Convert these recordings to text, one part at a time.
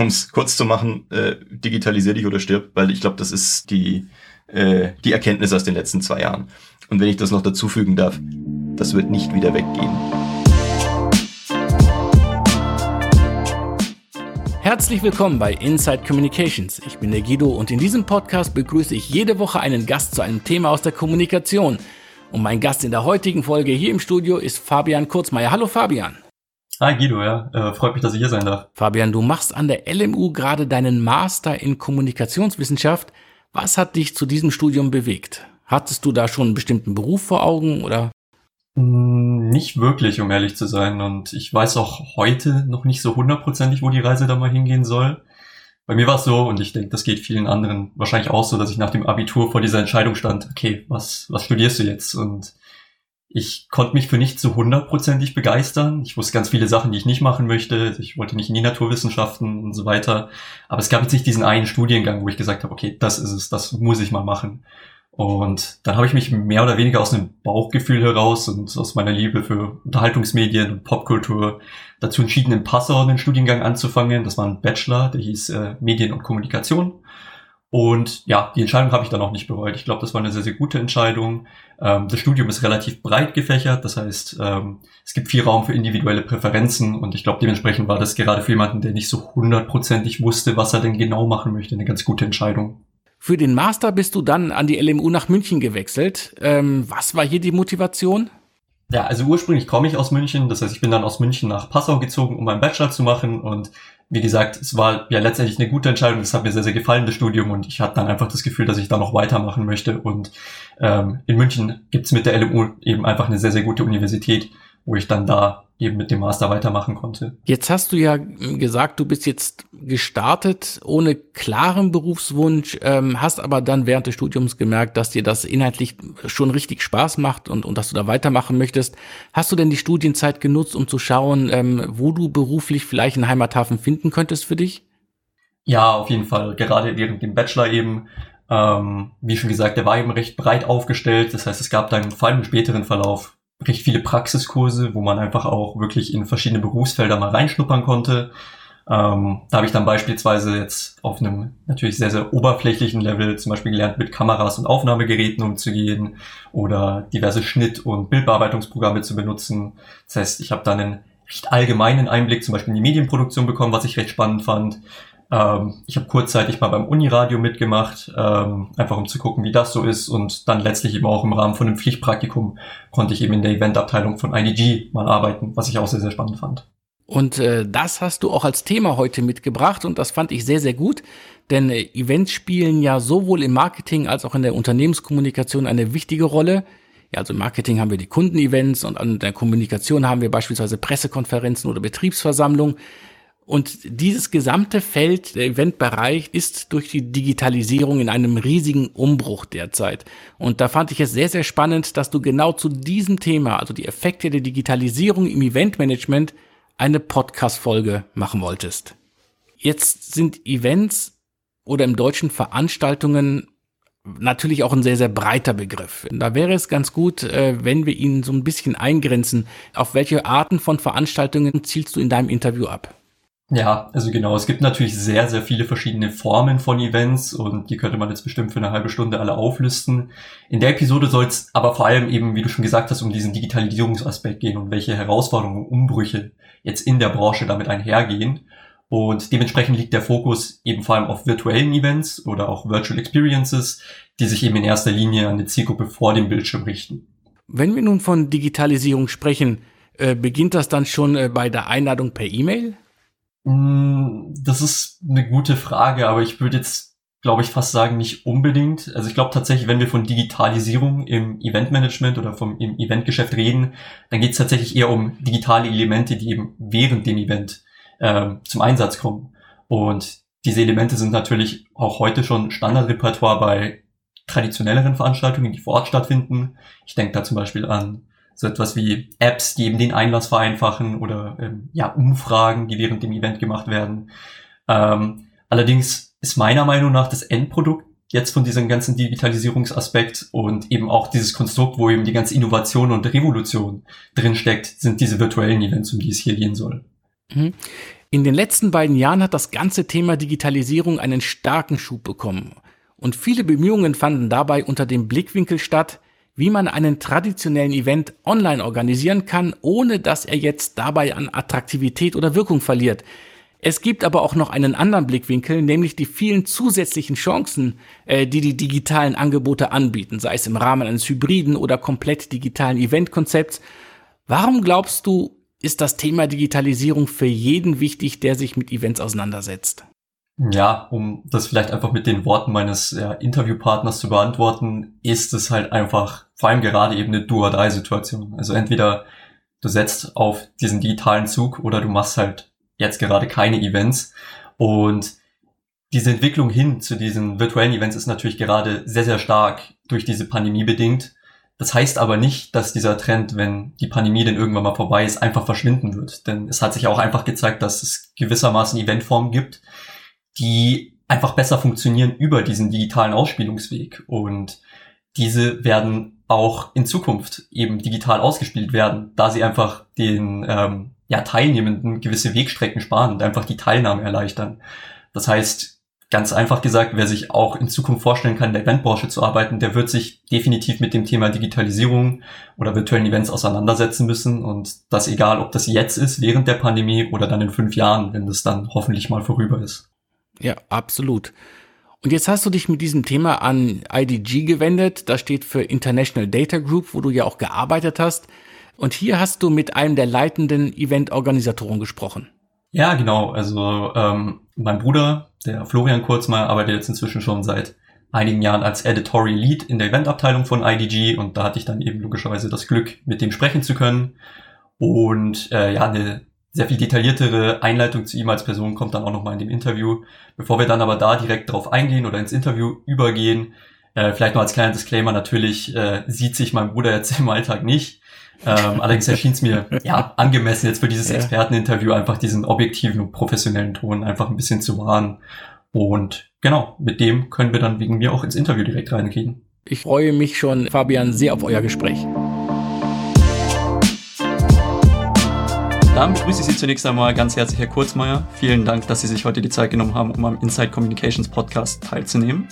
um es kurz zu machen, äh, digitalisier dich oder stirb, weil ich glaube, das ist die, äh, die Erkenntnis aus den letzten zwei Jahren. Und wenn ich das noch dazu fügen darf, das wird nicht wieder weggehen. Herzlich willkommen bei Inside Communications. Ich bin der Guido und in diesem Podcast begrüße ich jede Woche einen Gast zu einem Thema aus der Kommunikation. Und mein Gast in der heutigen Folge hier im Studio ist Fabian Kurzmeier. Hallo Fabian. Hi Guido, ja, äh, freut mich, dass ich hier sein darf. Fabian, du machst an der LMU gerade deinen Master in Kommunikationswissenschaft. Was hat dich zu diesem Studium bewegt? Hattest du da schon einen bestimmten Beruf vor Augen oder? Hm, nicht wirklich, um ehrlich zu sein. Und ich weiß auch heute noch nicht so hundertprozentig, wo die Reise da mal hingehen soll. Bei mir war es so, und ich denke, das geht vielen anderen wahrscheinlich auch so, dass ich nach dem Abitur vor dieser Entscheidung stand, okay, was, was studierst du jetzt? Und ich konnte mich für nicht zu hundertprozentig begeistern. Ich wusste ganz viele Sachen, die ich nicht machen möchte. Ich wollte nicht in die Naturwissenschaften und so weiter. Aber es gab jetzt nicht diesen einen Studiengang, wo ich gesagt habe, okay, das ist es, das muss ich mal machen. Und dann habe ich mich mehr oder weniger aus einem Bauchgefühl heraus und aus meiner Liebe für Unterhaltungsmedien und Popkultur dazu entschieden, in Passau einen Studiengang anzufangen. Das war ein Bachelor, der hieß äh, Medien und Kommunikation. Und ja, die Entscheidung habe ich dann auch nicht bereut. Ich glaube, das war eine sehr, sehr gute Entscheidung. Ähm, das Studium ist relativ breit gefächert, das heißt, ähm, es gibt viel Raum für individuelle Präferenzen und ich glaube, dementsprechend war das gerade für jemanden, der nicht so hundertprozentig wusste, was er denn genau machen möchte, eine ganz gute Entscheidung. Für den Master bist du dann an die LMU nach München gewechselt. Ähm, was war hier die Motivation? Ja, also ursprünglich komme ich aus München, das heißt, ich bin dann aus München nach Passau gezogen, um meinen Bachelor zu machen und wie gesagt, es war ja letztendlich eine gute Entscheidung. Es hat mir sehr, sehr gefallen, das Studium, und ich hatte dann einfach das Gefühl, dass ich da noch weitermachen möchte. Und ähm, in München gibt's mit der LMU eben einfach eine sehr, sehr gute Universität, wo ich dann da eben mit dem Master weitermachen konnte. Jetzt hast du ja gesagt, du bist jetzt gestartet ohne klaren Berufswunsch, ähm, hast aber dann während des Studiums gemerkt, dass dir das inhaltlich schon richtig Spaß macht und, und dass du da weitermachen möchtest. Hast du denn die Studienzeit genutzt, um zu schauen, ähm, wo du beruflich vielleicht einen Heimathafen finden könntest für dich? Ja, auf jeden Fall. Gerade während dem Bachelor eben ähm, wie schon gesagt, der war eben recht breit aufgestellt. Das heißt, es gab dann vor allem im späteren Verlauf recht viele Praxiskurse, wo man einfach auch wirklich in verschiedene Berufsfelder mal reinschnuppern konnte. Ähm, da habe ich dann beispielsweise jetzt auf einem natürlich sehr, sehr oberflächlichen Level zum Beispiel gelernt, mit Kameras und Aufnahmegeräten umzugehen oder diverse Schnitt- und Bildbearbeitungsprogramme zu benutzen. Das heißt, ich habe dann einen recht allgemeinen Einblick zum Beispiel in die Medienproduktion bekommen, was ich recht spannend fand. Ähm, ich habe kurzzeitig mal beim Uniradio mitgemacht, ähm, einfach um zu gucken, wie das so ist. Und dann letztlich eben auch im Rahmen von einem Pflichtpraktikum konnte ich eben in der Eventabteilung von IDG mal arbeiten, was ich auch sehr, sehr spannend fand. Und äh, das hast du auch als Thema heute mitgebracht und das fand ich sehr, sehr gut, denn äh, Events spielen ja sowohl im Marketing als auch in der Unternehmenskommunikation eine wichtige Rolle. Ja, also im Marketing haben wir die Kundenevents und an der Kommunikation haben wir beispielsweise Pressekonferenzen oder Betriebsversammlungen. Und dieses gesamte Feld, der Eventbereich, ist durch die Digitalisierung in einem riesigen Umbruch derzeit. Und da fand ich es sehr, sehr spannend, dass du genau zu diesem Thema, also die Effekte der Digitalisierung im Eventmanagement, eine Podcast-Folge machen wolltest. Jetzt sind Events oder im Deutschen Veranstaltungen natürlich auch ein sehr, sehr breiter Begriff. Da wäre es ganz gut, äh, wenn wir ihn so ein bisschen eingrenzen. Auf welche Arten von Veranstaltungen zielst du in deinem Interview ab? Ja, also genau. Es gibt natürlich sehr, sehr viele verschiedene Formen von Events und die könnte man jetzt bestimmt für eine halbe Stunde alle auflisten. In der Episode soll es aber vor allem eben, wie du schon gesagt hast, um diesen Digitalisierungsaspekt gehen und welche Herausforderungen und Umbrüche jetzt in der Branche damit einhergehen. Und dementsprechend liegt der Fokus eben vor allem auf virtuellen Events oder auch Virtual Experiences, die sich eben in erster Linie an die Zielgruppe vor dem Bildschirm richten. Wenn wir nun von Digitalisierung sprechen, äh, beginnt das dann schon äh, bei der Einladung per E-Mail? Mm, das ist eine gute Frage, aber ich würde jetzt, glaube ich, fast sagen, nicht unbedingt. Also ich glaube tatsächlich, wenn wir von Digitalisierung im Eventmanagement oder vom im Eventgeschäft reden, dann geht es tatsächlich eher um digitale Elemente, die eben während dem Event äh, zum Einsatz kommen. Und diese Elemente sind natürlich auch heute schon Standardrepertoire bei traditionelleren Veranstaltungen, die vor Ort stattfinden. Ich denke da zum Beispiel an so etwas wie Apps, die eben den Einlass vereinfachen oder ähm, ja, Umfragen, die während dem Event gemacht werden. Ähm, allerdings ist meiner Meinung nach das Endprodukt jetzt von diesem ganzen Digitalisierungsaspekt und eben auch dieses Konstrukt, wo eben die ganze Innovation und Revolution drinsteckt, sind diese virtuellen Events, um die es hier gehen soll. Mhm. In den letzten beiden Jahren hat das ganze Thema Digitalisierung einen starken Schub bekommen. Und viele Bemühungen fanden dabei unter dem Blickwinkel statt, wie man einen traditionellen Event online organisieren kann, ohne dass er jetzt dabei an Attraktivität oder Wirkung verliert. Es gibt aber auch noch einen anderen Blickwinkel, nämlich die vielen zusätzlichen Chancen, äh, die die digitalen Angebote anbieten, sei es im Rahmen eines hybriden oder komplett digitalen Eventkonzepts. Warum glaubst du, ist das Thema Digitalisierung für jeden wichtig, der sich mit Events auseinandersetzt? Ja, um das vielleicht einfach mit den Worten meines ja, Interviewpartners zu beantworten, ist es halt einfach vor allem gerade eben eine Do-or-Die-Situation. Also entweder du setzt auf diesen digitalen Zug oder du machst halt jetzt gerade keine Events. Und diese Entwicklung hin zu diesen virtuellen Events ist natürlich gerade sehr, sehr stark durch diese Pandemie bedingt. Das heißt aber nicht, dass dieser Trend, wenn die Pandemie denn irgendwann mal vorbei ist, einfach verschwinden wird. Denn es hat sich auch einfach gezeigt, dass es gewissermaßen Eventformen gibt, die einfach besser funktionieren über diesen digitalen Ausspielungsweg. Und diese werden auch in Zukunft eben digital ausgespielt werden, da sie einfach den ähm, ja, Teilnehmenden gewisse Wegstrecken sparen und einfach die Teilnahme erleichtern. Das heißt, ganz einfach gesagt, wer sich auch in Zukunft vorstellen kann, in der Eventbranche zu arbeiten, der wird sich definitiv mit dem Thema Digitalisierung oder virtuellen Events auseinandersetzen müssen. Und das egal, ob das jetzt ist, während der Pandemie oder dann in fünf Jahren, wenn das dann hoffentlich mal vorüber ist. Ja, absolut. Und jetzt hast du dich mit diesem Thema an IDG gewendet. Das steht für International Data Group, wo du ja auch gearbeitet hast. Und hier hast du mit einem der leitenden Eventorganisatoren gesprochen. Ja, genau. Also ähm, mein Bruder, der Florian Kurzmeier, arbeitet jetzt inzwischen schon seit einigen Jahren als Editorial Lead in der Eventabteilung von IDG und da hatte ich dann eben logischerweise das Glück, mit dem sprechen zu können. Und äh, ja, eine sehr viel detailliertere Einleitung zu ihm als Person kommt dann auch nochmal in dem Interview. Bevor wir dann aber da direkt drauf eingehen oder ins Interview übergehen, äh, vielleicht noch als kleiner Disclaimer, natürlich äh, sieht sich mein Bruder jetzt im Alltag nicht. Ähm, allerdings erschien es mir ja angemessen jetzt für dieses ja. Experteninterview einfach diesen objektiven und professionellen Ton einfach ein bisschen zu wahren. Und genau, mit dem können wir dann wegen mir auch ins Interview direkt reingehen. Ich freue mich schon, Fabian, sehr auf euer Gespräch. Dann begrüße ich Sie zunächst einmal ganz herzlich, Herr Kurzmeier. Vielen Dank, dass Sie sich heute die Zeit genommen haben, um am Inside Communications Podcast teilzunehmen.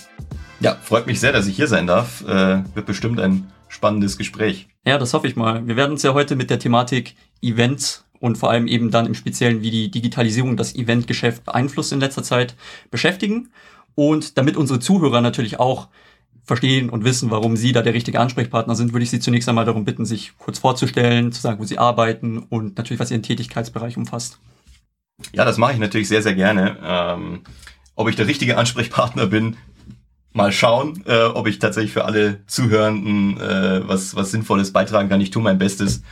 Ja, freut mich sehr, dass ich hier sein darf. Äh, wird bestimmt ein spannendes Gespräch. Ja, das hoffe ich mal. Wir werden uns ja heute mit der Thematik Events und vor allem eben dann im Speziellen, wie die Digitalisierung das Eventgeschäft beeinflusst in letzter Zeit, beschäftigen. Und damit unsere Zuhörer natürlich auch verstehen und wissen, warum Sie da der richtige Ansprechpartner sind, würde ich Sie zunächst einmal darum bitten, sich kurz vorzustellen, zu sagen, wo Sie arbeiten und natürlich, was Ihren Tätigkeitsbereich umfasst. Ja, das mache ich natürlich sehr, sehr gerne. Ähm, ob ich der richtige Ansprechpartner bin, mal schauen, äh, ob ich tatsächlich für alle Zuhörenden äh, was, was Sinnvolles beitragen kann. Ich tue mein Bestes,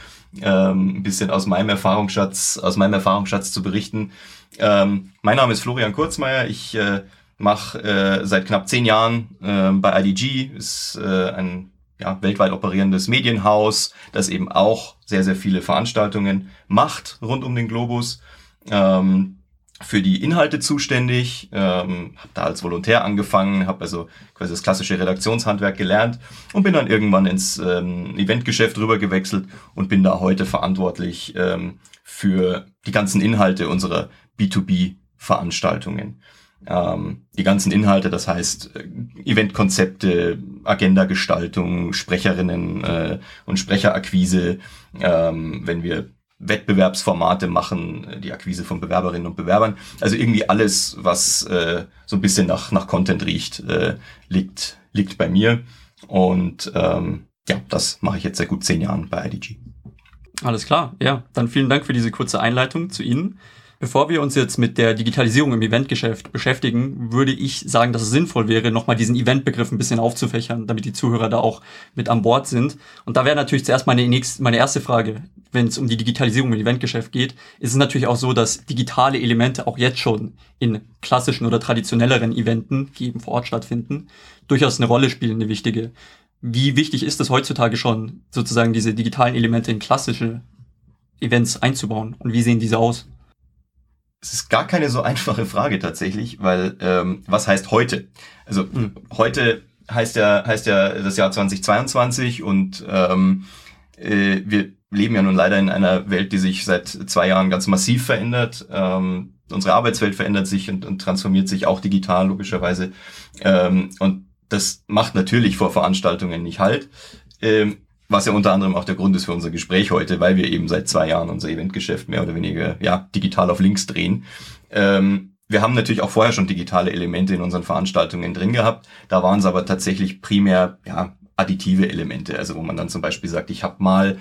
ähm, ein bisschen aus meinem Erfahrungsschatz, aus meinem Erfahrungsschatz zu berichten. Ähm, mein Name ist Florian Kurzmeier. Ich äh, mache äh, seit knapp zehn Jahren äh, bei IDG, ist äh, ein ja, weltweit operierendes Medienhaus, das eben auch sehr, sehr viele Veranstaltungen macht rund um den Globus. Ähm, für die Inhalte zuständig, ähm, habe da als Volontär angefangen, habe also quasi das klassische Redaktionshandwerk gelernt und bin dann irgendwann ins ähm, Eventgeschäft rüber gewechselt und bin da heute verantwortlich ähm, für die ganzen Inhalte unserer B2B-Veranstaltungen ähm, die ganzen Inhalte, das heißt äh, Eventkonzepte, Agendagestaltung, Sprecherinnen äh, und Sprecherakquise, ähm, wenn wir Wettbewerbsformate machen, äh, die Akquise von Bewerberinnen und Bewerbern. Also irgendwie alles, was äh, so ein bisschen nach, nach Content riecht, äh, liegt, liegt bei mir. Und ähm, ja, das mache ich jetzt seit gut zehn Jahren bei IDG. Alles klar, ja. Dann vielen Dank für diese kurze Einleitung zu Ihnen. Bevor wir uns jetzt mit der Digitalisierung im Eventgeschäft beschäftigen, würde ich sagen, dass es sinnvoll wäre, nochmal diesen Eventbegriff ein bisschen aufzufächern, damit die Zuhörer da auch mit an Bord sind. Und da wäre natürlich zuerst meine, nächste, meine erste Frage, wenn es um die Digitalisierung im Eventgeschäft geht, ist es natürlich auch so, dass digitale Elemente auch jetzt schon in klassischen oder traditionelleren Eventen, die eben vor Ort stattfinden, durchaus eine Rolle spielen, eine wichtige. Wie wichtig ist es heutzutage schon, sozusagen diese digitalen Elemente in klassische Events einzubauen? Und wie sehen diese aus? Es ist gar keine so einfache Frage tatsächlich, weil ähm, was heißt heute? Also mhm. heute heißt ja heißt ja das Jahr 2022 und ähm, äh, wir leben ja nun leider in einer Welt, die sich seit zwei Jahren ganz massiv verändert. Ähm, unsere Arbeitswelt verändert sich und, und transformiert sich auch digital logischerweise. Ähm, und das macht natürlich vor Veranstaltungen nicht halt. Ähm, was ja unter anderem auch der Grund ist für unser Gespräch heute, weil wir eben seit zwei Jahren unser Eventgeschäft mehr oder weniger ja digital auf links drehen. Ähm, wir haben natürlich auch vorher schon digitale Elemente in unseren Veranstaltungen drin gehabt. Da waren es aber tatsächlich primär ja, additive Elemente. Also wo man dann zum Beispiel sagt, ich habe mal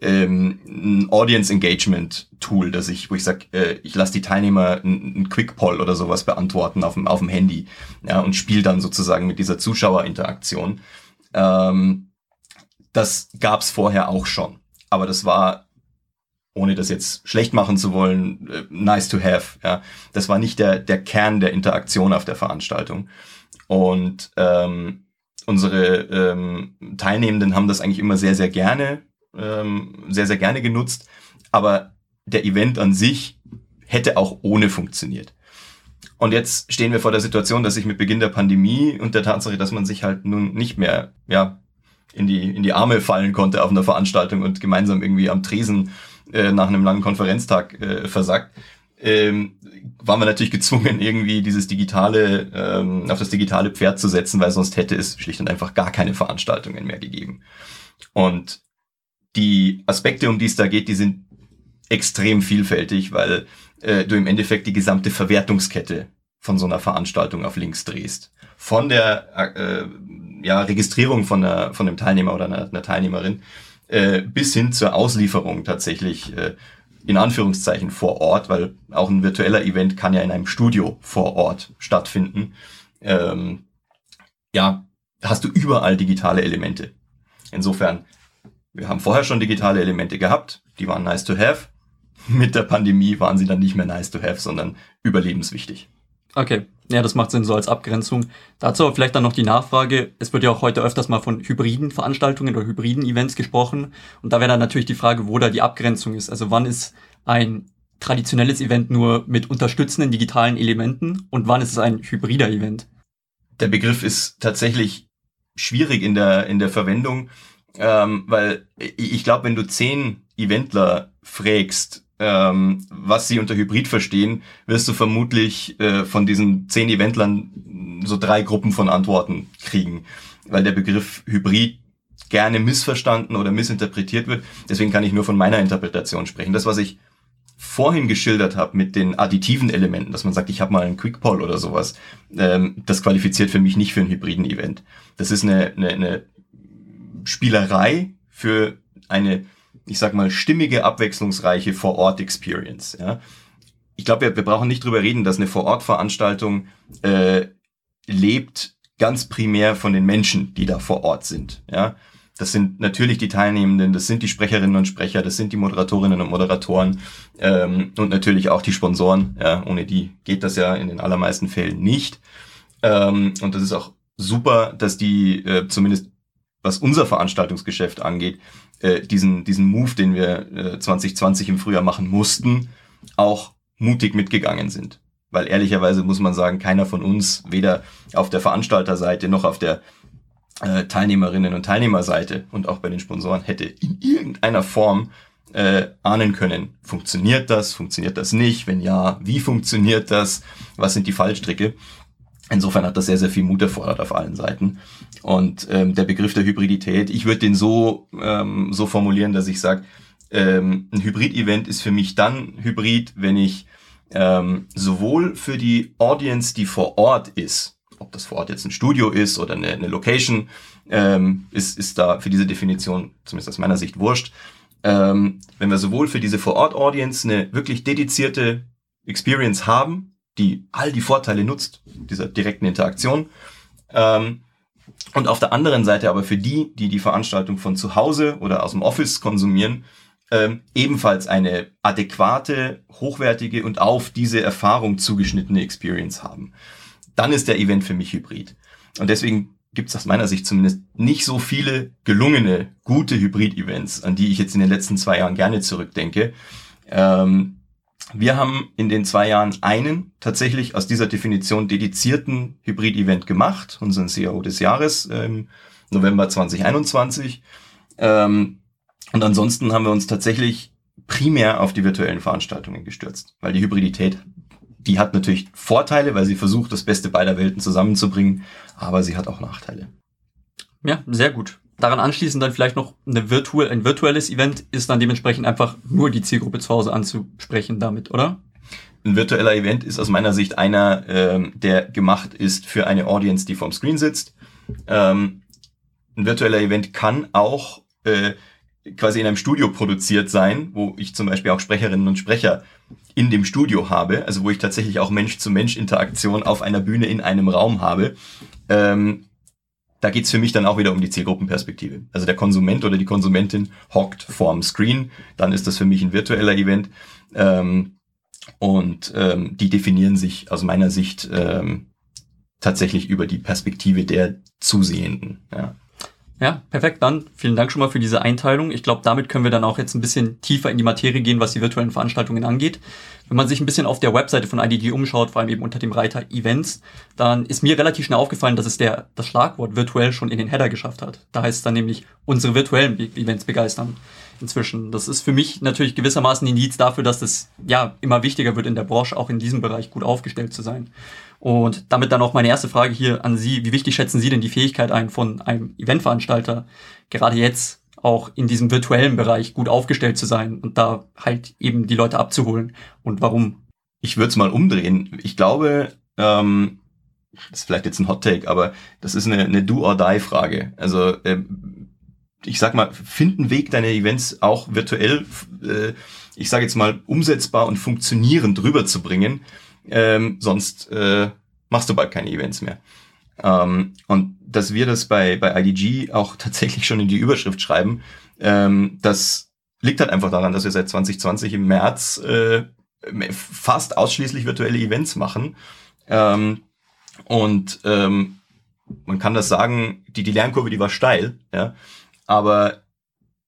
ähm, ein Audience Engagement Tool, dass ich, wo ich sage, äh, ich lasse die Teilnehmer ein, Quick Poll oder sowas beantworten auf dem, auf dem Handy ja, und spiele dann sozusagen mit dieser Zuschauerinteraktion. Ähm, das gab's vorher auch schon, aber das war ohne das jetzt schlecht machen zu wollen, äh, nice to have. Ja, das war nicht der der Kern der Interaktion auf der Veranstaltung und ähm, unsere ähm, Teilnehmenden haben das eigentlich immer sehr sehr gerne ähm, sehr, sehr gerne genutzt. Aber der Event an sich hätte auch ohne funktioniert. Und jetzt stehen wir vor der Situation, dass sich mit Beginn der Pandemie und der Tatsache, dass man sich halt nun nicht mehr, ja, in die, in die Arme fallen konnte auf einer Veranstaltung und gemeinsam irgendwie am Tresen äh, nach einem langen Konferenztag äh, versagt, ähm, waren wir natürlich gezwungen, irgendwie dieses digitale, ähm, auf das digitale Pferd zu setzen, weil sonst hätte es schlicht und einfach gar keine Veranstaltungen mehr gegeben. Und die Aspekte, um die es da geht, die sind extrem vielfältig, weil äh, du im Endeffekt die gesamte Verwertungskette von so einer Veranstaltung auf links drehst. Von der äh, ja, Registrierung von, einer, von einem Teilnehmer oder einer, einer Teilnehmerin äh, bis hin zur Auslieferung tatsächlich äh, in Anführungszeichen vor Ort, weil auch ein virtueller Event kann ja in einem Studio vor Ort stattfinden. Ähm, ja, hast du überall digitale Elemente. Insofern wir haben vorher schon digitale Elemente gehabt, die waren nice to have. Mit der Pandemie waren sie dann nicht mehr nice to have, sondern überlebenswichtig. Okay, ja, das macht Sinn so als Abgrenzung. Dazu vielleicht dann noch die Nachfrage. Es wird ja auch heute öfters mal von hybriden Veranstaltungen oder hybriden Events gesprochen. Und da wäre dann natürlich die Frage, wo da die Abgrenzung ist. Also wann ist ein traditionelles Event nur mit unterstützenden digitalen Elementen und wann ist es ein hybrider Event? Der Begriff ist tatsächlich schwierig in der, in der Verwendung. Ähm, weil ich glaube, wenn du zehn Eventler fragst, ähm, was sie unter Hybrid verstehen, wirst du vermutlich äh, von diesen zehn Eventlern so drei Gruppen von Antworten kriegen, weil der Begriff Hybrid gerne missverstanden oder missinterpretiert wird. Deswegen kann ich nur von meiner Interpretation sprechen. Das, was ich vorhin geschildert habe mit den additiven Elementen, dass man sagt, ich habe mal einen Quick Poll oder sowas, ähm, das qualifiziert für mich nicht für einen hybriden Event. Das ist eine, eine, eine Spielerei für eine, ich sag mal, stimmige, abwechslungsreiche Vor-Ort-Experience. Ja. Ich glaube, wir, wir brauchen nicht drüber reden, dass eine Vor-Ort-Veranstaltung äh, lebt ganz primär von den Menschen, die da vor Ort sind. Ja. Das sind natürlich die Teilnehmenden, das sind die Sprecherinnen und Sprecher, das sind die Moderatorinnen und Moderatoren ähm, und natürlich auch die Sponsoren. Ja, ohne die geht das ja in den allermeisten Fällen nicht. Ähm, und das ist auch super, dass die äh, zumindest was unser Veranstaltungsgeschäft angeht, äh, diesen, diesen Move, den wir äh, 2020 im Frühjahr machen mussten, auch mutig mitgegangen sind. Weil ehrlicherweise muss man sagen, keiner von uns, weder auf der Veranstalterseite noch auf der äh, Teilnehmerinnen und Teilnehmerseite und auch bei den Sponsoren hätte in irgendeiner Form äh, ahnen können, funktioniert das, funktioniert das nicht, wenn ja, wie funktioniert das, was sind die Fallstricke. Insofern hat das sehr, sehr viel Mut erfordert auf allen Seiten. Und ähm, der Begriff der Hybridität, ich würde den so, ähm, so formulieren, dass ich sage, ähm, ein Hybrid-Event ist für mich dann Hybrid, wenn ich ähm, sowohl für die Audience, die vor Ort ist, ob das vor Ort jetzt ein Studio ist oder eine, eine Location, ähm, ist, ist da für diese Definition, zumindest aus meiner Sicht, wurscht. Ähm, wenn wir sowohl für diese Vor-Ort-Audience eine wirklich dedizierte Experience haben, die all die Vorteile nutzt, dieser direkten Interaktion. Ähm, und auf der anderen Seite aber für die, die die Veranstaltung von zu Hause oder aus dem Office konsumieren, ähm, ebenfalls eine adäquate, hochwertige und auf diese Erfahrung zugeschnittene Experience haben. Dann ist der Event für mich hybrid. Und deswegen gibt es aus meiner Sicht zumindest nicht so viele gelungene, gute Hybrid-Events, an die ich jetzt in den letzten zwei Jahren gerne zurückdenke. Ähm, wir haben in den zwei Jahren einen tatsächlich aus dieser Definition dedizierten Hybrid-Event gemacht, unseren CAO des Jahres im November 2021. Ähm, und ansonsten haben wir uns tatsächlich primär auf die virtuellen Veranstaltungen gestürzt, weil die Hybridität die hat natürlich Vorteile, weil sie versucht, das Beste beider Welten zusammenzubringen, aber sie hat auch Nachteile. Ja, sehr gut. Daran anschließend dann vielleicht noch eine virtuell, ein virtuelles Event ist dann dementsprechend einfach nur die Zielgruppe zu Hause anzusprechen damit, oder? Ein virtueller Event ist aus meiner Sicht einer, ähm, der gemacht ist für eine Audience, die vorm Screen sitzt. Ähm, ein virtueller Event kann auch äh, quasi in einem Studio produziert sein, wo ich zum Beispiel auch Sprecherinnen und Sprecher in dem Studio habe, also wo ich tatsächlich auch Mensch-zu-Mensch-Interaktion auf einer Bühne in einem Raum habe. Ähm, da geht's für mich dann auch wieder um die Zielgruppenperspektive. Also der Konsument oder die Konsumentin hockt vorm Screen, dann ist das für mich ein virtueller Event. Ähm, und ähm, die definieren sich aus meiner Sicht ähm, tatsächlich über die Perspektive der Zusehenden. Ja. Ja, perfekt. Dann vielen Dank schon mal für diese Einteilung. Ich glaube, damit können wir dann auch jetzt ein bisschen tiefer in die Materie gehen, was die virtuellen Veranstaltungen angeht. Wenn man sich ein bisschen auf der Webseite von IDG umschaut, vor allem eben unter dem Reiter Events, dann ist mir relativ schnell aufgefallen, dass es der, das Schlagwort virtuell schon in den Header geschafft hat. Da heißt es dann nämlich unsere virtuellen Events begeistern inzwischen. Das ist für mich natürlich gewissermaßen Indiz dafür, dass es ja immer wichtiger wird in der Branche, auch in diesem Bereich gut aufgestellt zu sein. Und damit dann auch meine erste Frage hier an Sie. Wie wichtig schätzen Sie denn die Fähigkeit ein von einem Eventveranstalter, gerade jetzt auch in diesem virtuellen Bereich gut aufgestellt zu sein und da halt eben die Leute abzuholen und warum? Ich würde es mal umdrehen. Ich glaube, ähm, das ist vielleicht jetzt ein Hot Take, aber das ist eine, eine Do-or-Die-Frage. Also äh, ich sag mal, find einen Weg, deine Events auch virtuell, äh, ich sage jetzt mal, umsetzbar und funktionierend rüberzubringen. Ähm, sonst äh, machst du bald keine Events mehr. Ähm, und dass wir das bei, bei IDG auch tatsächlich schon in die Überschrift schreiben, ähm, das liegt halt einfach daran, dass wir seit 2020 im März äh, fast ausschließlich virtuelle Events machen. Ähm, und ähm, man kann das sagen, die, die Lernkurve, die war steil, ja. Aber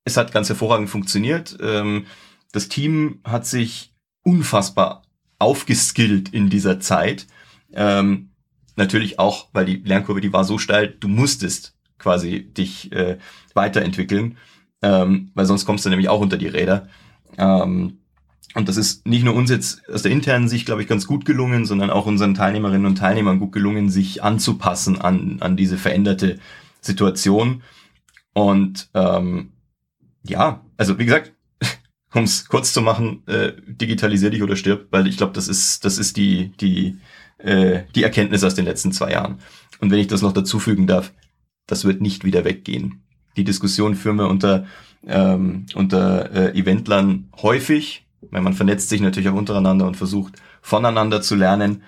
es hat ganz hervorragend funktioniert. Ähm, das Team hat sich unfassbar aufgeskillt in dieser Zeit. Ähm, natürlich auch, weil die Lernkurve, die war so steil, du musstest quasi dich äh, weiterentwickeln, ähm, weil sonst kommst du nämlich auch unter die Räder. Ähm, und das ist nicht nur uns jetzt aus der internen Sicht, glaube ich, ganz gut gelungen, sondern auch unseren Teilnehmerinnen und Teilnehmern gut gelungen, sich anzupassen an, an diese veränderte Situation. Und ähm, ja, also wie gesagt, um es kurz zu machen, äh, digitalisier dich oder stirb, weil ich glaube, das ist, das ist die, die, äh, die Erkenntnis aus den letzten zwei Jahren. Und wenn ich das noch dazu fügen darf, das wird nicht wieder weggehen. Die Diskussion führen wir unter, ähm, unter äh, Eventlern häufig, weil man vernetzt sich natürlich auch untereinander und versucht voneinander zu lernen.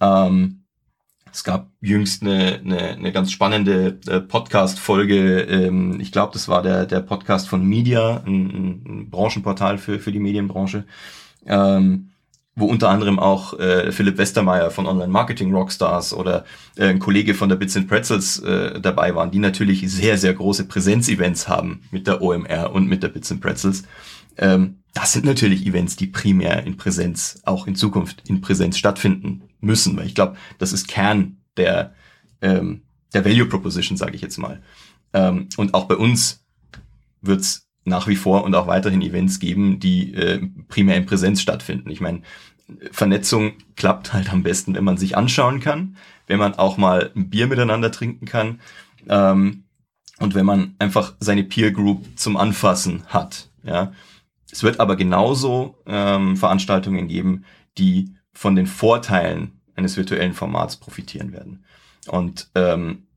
Ähm, es gab jüngst eine, eine, eine ganz spannende äh, Podcast-Folge. Ähm, ich glaube, das war der, der Podcast von Media, ein, ein Branchenportal für, für die Medienbranche, ähm, wo unter anderem auch äh, Philipp Westermeier von Online Marketing Rockstars oder äh, ein Kollege von der Bits and Pretzels äh, dabei waren, die natürlich sehr, sehr große Präsenzevents haben mit der OMR und mit der Bits and Pretzels. Ähm, das sind natürlich Events, die primär in Präsenz, auch in Zukunft in Präsenz stattfinden müssen, weil ich glaube, das ist Kern der, ähm, der Value Proposition, sage ich jetzt mal. Ähm, und auch bei uns wird es nach wie vor und auch weiterhin Events geben, die äh, primär in Präsenz stattfinden. Ich meine, Vernetzung klappt halt am besten, wenn man sich anschauen kann, wenn man auch mal ein Bier miteinander trinken kann ähm, und wenn man einfach seine Peer Group zum Anfassen hat. Ja, es wird aber genauso ähm, Veranstaltungen geben, die von den Vorteilen eines virtuellen Formats profitieren werden. Und ähm,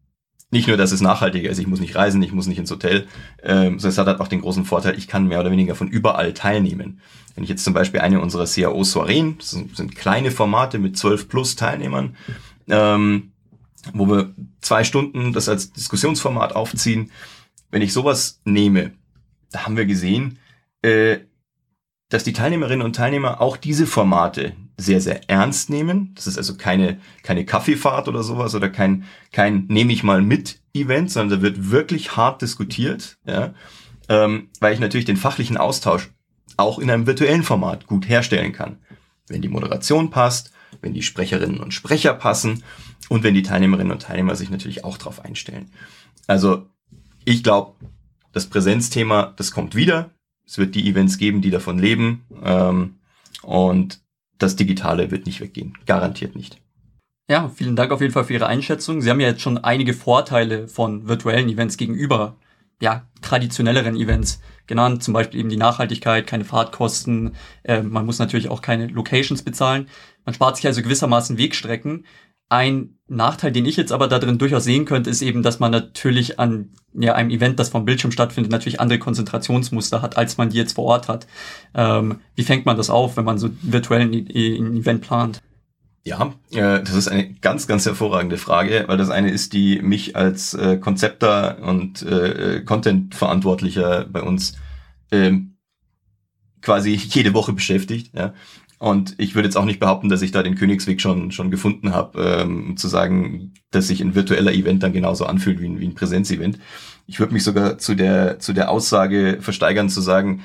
nicht nur, dass es nachhaltiger ist, ich muss nicht reisen, ich muss nicht ins Hotel, ähm, sondern es hat halt auch den großen Vorteil, ich kann mehr oder weniger von überall teilnehmen. Wenn ich jetzt zum Beispiel eine unserer CAO-Soireen, das sind, kleine Formate mit 12 plus Teilnehmern, ähm, wo wir zwei Stunden das als Diskussionsformat aufziehen, wenn ich sowas nehme, da haben wir gesehen, äh, dass die Teilnehmerinnen und Teilnehmer auch diese Formate sehr, sehr ernst nehmen. Das ist also keine, keine Kaffeefahrt oder sowas oder kein, kein nehme ich mal mit Event, sondern da wird wirklich hart diskutiert, ja, ähm, weil ich natürlich den fachlichen Austausch auch in einem virtuellen Format gut herstellen kann. Wenn die Moderation passt, wenn die Sprecherinnen und Sprecher passen und wenn die Teilnehmerinnen und Teilnehmer sich natürlich auch darauf einstellen. Also ich glaube, das Präsenzthema, das kommt wieder. Es wird die Events geben, die davon leben. Ähm, und das Digitale wird nicht weggehen. Garantiert nicht. Ja, vielen Dank auf jeden Fall für Ihre Einschätzung. Sie haben ja jetzt schon einige Vorteile von virtuellen Events gegenüber ja, traditionelleren Events genannt, zum Beispiel eben die Nachhaltigkeit, keine Fahrtkosten, äh, man muss natürlich auch keine Locations bezahlen. Man spart sich also gewissermaßen Wegstrecken. Ein Nachteil, den ich jetzt aber da drin durchaus sehen könnte, ist eben, dass man natürlich an ja, einem Event, das vom Bildschirm stattfindet, natürlich andere Konzentrationsmuster hat, als man die jetzt vor Ort hat. Ähm, wie fängt man das auf, wenn man so virtuell ein, ein Event plant? Ja, äh, das ist eine ganz, ganz hervorragende Frage, weil das eine ist, die mich als äh, Konzepter und äh, Content-Verantwortlicher bei uns ähm, quasi jede Woche beschäftigt. Ja. Und ich würde jetzt auch nicht behaupten, dass ich da den Königsweg schon, schon gefunden habe, ähm, zu sagen, dass sich ein virtueller Event dann genauso anfühlt wie ein, wie ein Präsenzevent. Ich würde mich sogar zu der, zu der Aussage versteigern, zu sagen,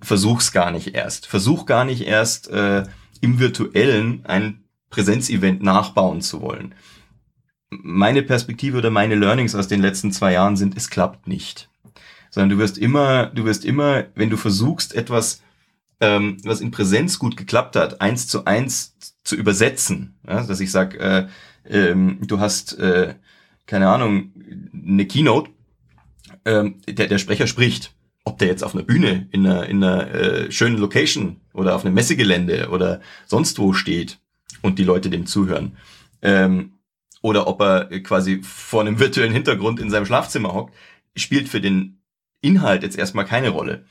versuch's gar nicht erst. Versuch gar nicht erst äh, im virtuellen ein Präsenzevent nachbauen zu wollen. Meine Perspektive oder meine Learnings aus den letzten zwei Jahren sind, es klappt nicht. Sondern du wirst immer, du wirst immer, wenn du versuchst, etwas, ähm, was in Präsenz gut geklappt hat, eins zu eins zu übersetzen. Ja, dass ich sag, äh, ähm, du hast, äh, keine Ahnung, eine Keynote, ähm, der, der Sprecher spricht ob der jetzt auf einer Bühne in einer, in einer äh, schönen Location oder auf einem Messegelände oder sonst wo steht, und die Leute dem zuhören. Ähm, oder ob er quasi vor einem virtuellen Hintergrund in seinem Schlafzimmer hockt, spielt für den Inhalt jetzt erstmal keine Rolle.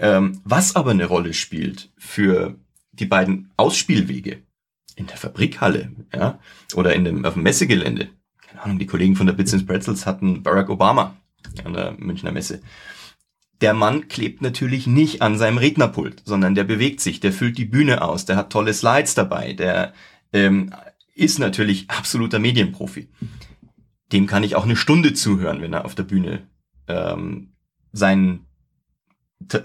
Ähm, was aber eine Rolle spielt für die beiden Ausspielwege in der Fabrikhalle, ja, oder in dem, auf dem Messegelände. Keine Ahnung, die Kollegen von der Bits and Pretzels hatten Barack Obama an der Münchner Messe. Der Mann klebt natürlich nicht an seinem Rednerpult, sondern der bewegt sich, der füllt die Bühne aus, der hat tolle Slides dabei, der ähm, ist natürlich absoluter Medienprofi. Dem kann ich auch eine Stunde zuhören, wenn er auf der Bühne ähm, sein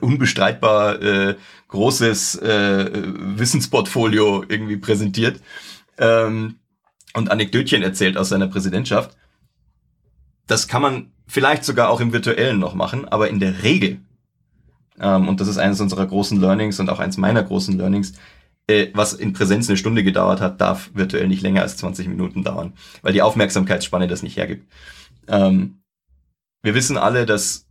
unbestreitbar äh, großes äh, Wissensportfolio irgendwie präsentiert ähm, und Anekdötchen erzählt aus seiner Präsidentschaft. Das kann man vielleicht sogar auch im virtuellen noch machen, aber in der Regel, ähm, und das ist eines unserer großen Learnings und auch eines meiner großen Learnings, äh, was in Präsenz eine Stunde gedauert hat, darf virtuell nicht länger als 20 Minuten dauern, weil die Aufmerksamkeitsspanne das nicht hergibt. Ähm, wir wissen alle, dass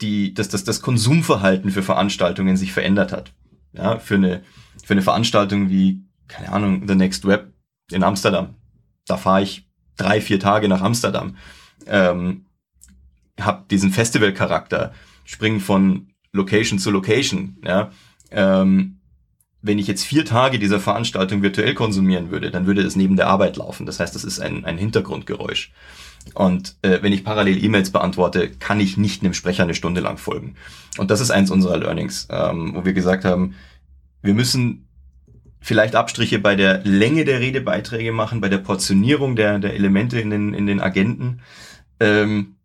die, dass, dass das Konsumverhalten für Veranstaltungen sich verändert hat. Ja, für eine, für eine Veranstaltung wie, keine Ahnung, The Next Web in Amsterdam. Da fahre ich drei, vier Tage nach Amsterdam. Ähm, hab diesen Festival-Charakter, springen von Location zu Location, ja. Ähm, wenn ich jetzt vier Tage dieser Veranstaltung virtuell konsumieren würde, dann würde es neben der Arbeit laufen. Das heißt, das ist ein, ein Hintergrundgeräusch. Und äh, wenn ich parallel E-Mails beantworte, kann ich nicht einem Sprecher eine Stunde lang folgen. Und das ist eins unserer Learnings, ähm, wo wir gesagt haben, wir müssen vielleicht Abstriche bei der Länge der Redebeiträge machen, bei der Portionierung der, der Elemente in den, in den Agenten, ähm,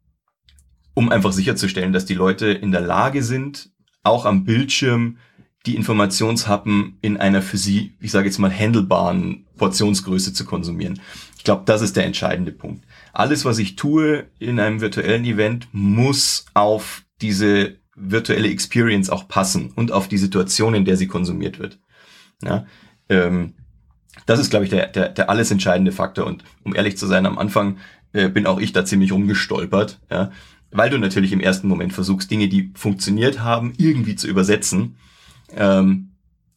um einfach sicherzustellen, dass die Leute in der Lage sind, auch am Bildschirm die Informationshappen in einer für sie, ich sage jetzt mal, handelbaren Portionsgröße zu konsumieren. Ich glaube, das ist der entscheidende Punkt. Alles, was ich tue in einem virtuellen Event, muss auf diese virtuelle Experience auch passen und auf die Situation, in der sie konsumiert wird. Ja, ähm, das ist, glaube ich, der, der, der alles entscheidende Faktor. Und um ehrlich zu sein, am Anfang äh, bin auch ich da ziemlich rumgestolpert, ja, weil du natürlich im ersten Moment versuchst, Dinge, die funktioniert haben, irgendwie zu übersetzen ähm,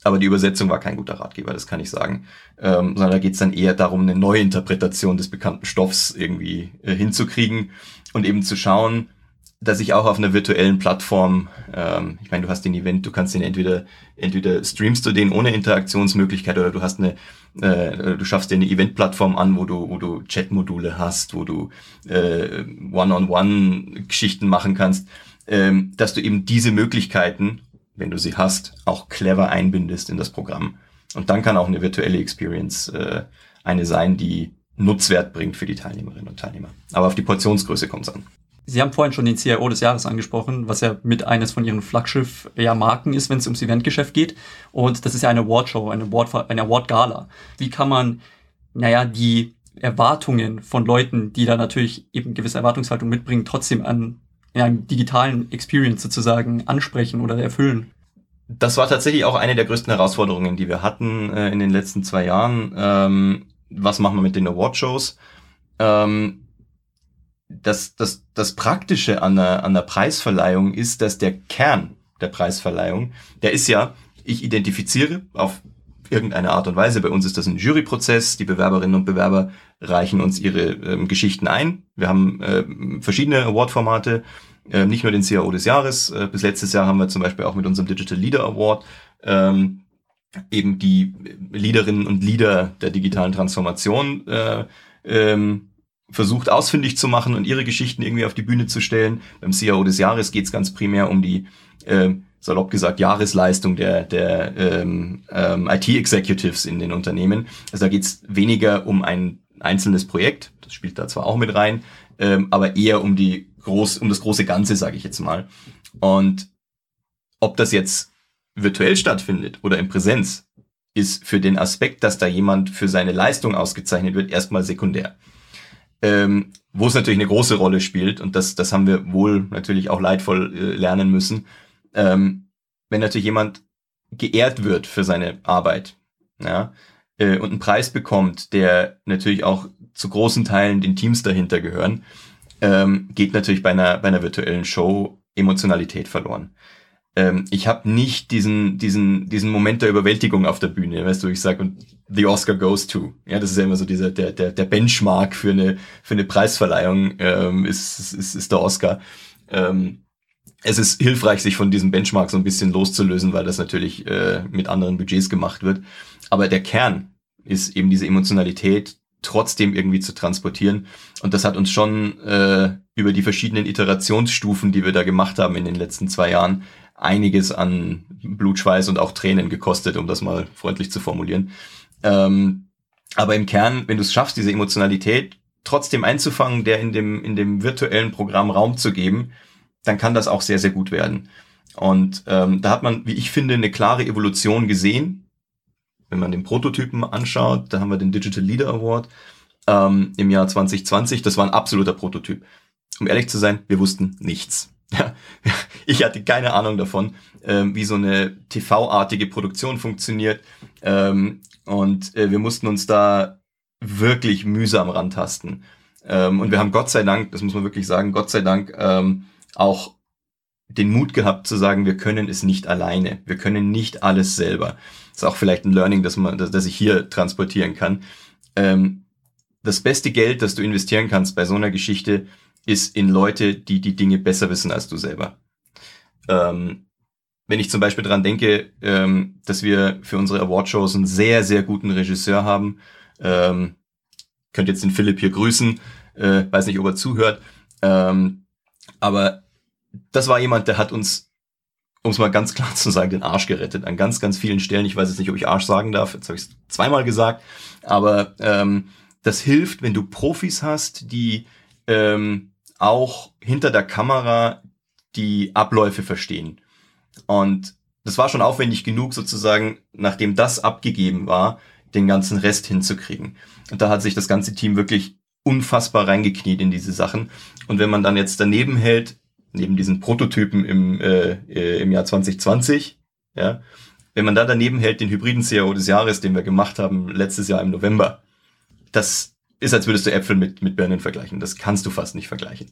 aber die Übersetzung war kein guter Ratgeber, das kann ich sagen. Ähm, sondern da geht es dann eher darum, eine neue Interpretation des bekannten Stoffs irgendwie äh, hinzukriegen und eben zu schauen, dass ich auch auf einer virtuellen Plattform, ähm, ich meine, du hast den Event, du kannst den entweder, entweder streamst du den ohne Interaktionsmöglichkeit oder du hast eine, äh, du schaffst dir eine Event-Plattform an, wo du, wo du Chat-Module hast, wo du äh, One-on-One-Geschichten machen kannst, ähm, dass du eben diese Möglichkeiten wenn du sie hast, auch clever einbindest in das Programm. Und dann kann auch eine virtuelle Experience äh, eine sein, die Nutzwert bringt für die Teilnehmerinnen und Teilnehmer. Aber auf die Portionsgröße kommt es an. Sie haben vorhin schon den CIO des Jahres angesprochen, was ja mit eines von Ihren Flaggschiff-Marken ist, wenn es ums Eventgeschäft geht. Und das ist ja eine Awardshow, eine Award, eine Award-Gala. Wie kann man, naja, die Erwartungen von Leuten, die da natürlich eben gewisse Erwartungshaltung mitbringen, trotzdem an einem digitalen Experience sozusagen ansprechen oder erfüllen? das war tatsächlich auch eine der größten Herausforderungen, die wir hatten äh, in den letzten zwei Jahren. Ähm, was machen wir mit den Award-Shows? Ähm, das, das, das Praktische an der, an der Preisverleihung ist, dass der Kern der Preisverleihung, der ist ja, ich identifiziere auf irgendeine Art und Weise. Bei uns ist das ein Juryprozess. Die Bewerberinnen und Bewerber reichen uns ihre ähm, Geschichten ein. Wir haben äh, verschiedene Award-Formate, äh, nicht nur den CAO des Jahres. Äh, bis letztes Jahr haben wir zum Beispiel auch mit unserem Digital Leader Award ähm, eben die Leaderinnen und Leader der digitalen Transformation äh, ähm, versucht ausfindig zu machen und ihre Geschichten irgendwie auf die Bühne zu stellen. Beim CAO des Jahres geht es ganz primär um die, äh, salopp gesagt, Jahresleistung der, der ähm, ähm, IT-Executives in den Unternehmen. Also da geht es weniger um ein einzelnes Projekt, das spielt da zwar auch mit rein, ähm, aber eher um die groß, um das große Ganze, sage ich jetzt mal. Und ob das jetzt virtuell stattfindet oder in Präsenz, ist für den Aspekt, dass da jemand für seine Leistung ausgezeichnet wird, erstmal sekundär. Ähm, wo es natürlich eine große Rolle spielt, und das, das haben wir wohl natürlich auch leidvoll äh, lernen müssen, ähm, wenn natürlich jemand geehrt wird für seine Arbeit, ja, äh, und einen Preis bekommt, der natürlich auch zu großen Teilen den Teams dahinter gehören, ähm, geht natürlich bei einer, bei einer virtuellen Show Emotionalität verloren ähm, ich habe nicht diesen, diesen, diesen Moment der Überwältigung auf der Bühne, weißt du, ich sage, the Oscar goes to. Ja, das ist ja immer so dieser, der, der, der Benchmark für eine, für eine Preisverleihung ähm, ist, ist, ist der Oscar. Ähm, es ist hilfreich, sich von diesem Benchmark so ein bisschen loszulösen, weil das natürlich äh, mit anderen Budgets gemacht wird. Aber der Kern ist eben diese Emotionalität trotzdem irgendwie zu transportieren. Und das hat uns schon äh, über die verschiedenen Iterationsstufen, die wir da gemacht haben in den letzten zwei Jahren, einiges an Blutschweiß und auch Tränen gekostet, um das mal freundlich zu formulieren. Ähm, aber im Kern, wenn du es schaffst, diese Emotionalität trotzdem einzufangen, der in dem, in dem virtuellen Programm Raum zu geben, dann kann das auch sehr, sehr gut werden. Und ähm, da hat man, wie ich finde, eine klare Evolution gesehen. Wenn man den Prototypen anschaut, da haben wir den Digital Leader Award ähm, im Jahr 2020. Das war ein absoluter Prototyp. Um ehrlich zu sein, wir wussten nichts. Ja, ich hatte keine Ahnung davon, ähm, wie so eine TV-artige Produktion funktioniert. Ähm, und äh, wir mussten uns da wirklich mühsam rantasten. Ähm, und wir haben Gott sei Dank, das muss man wirklich sagen, Gott sei Dank ähm, auch den Mut gehabt zu sagen, wir können es nicht alleine. Wir können nicht alles selber. Das ist auch vielleicht ein Learning, das man, das, das ich hier transportieren kann. Ähm, das beste Geld, das du investieren kannst bei so einer Geschichte, ist in Leute, die die Dinge besser wissen als du selber. Ähm, wenn ich zum Beispiel dran denke, ähm, dass wir für unsere Awardshows einen sehr, sehr guten Regisseur haben, ähm, könnt jetzt den Philipp hier grüßen, äh, weiß nicht, ob er zuhört, ähm, aber das war jemand, der hat uns, um es mal ganz klar zu sagen, den Arsch gerettet an ganz, ganz vielen Stellen. Ich weiß jetzt nicht, ob ich Arsch sagen darf, jetzt habe ich es zweimal gesagt, aber ähm, das hilft, wenn du Profis hast, die ähm, auch hinter der Kamera die Abläufe verstehen. Und das war schon aufwendig genug, sozusagen, nachdem das abgegeben war, den ganzen Rest hinzukriegen. Und da hat sich das ganze Team wirklich unfassbar reingekniet in diese Sachen. Und wenn man dann jetzt daneben hält, neben diesen Prototypen im, äh, äh im Jahr 2020, ja, wenn man da daneben hält den hybriden CAO des Jahres, den wir gemacht haben letztes Jahr im November, das ist, als würdest du Äpfel mit, mit Birnen vergleichen. Das kannst du fast nicht vergleichen.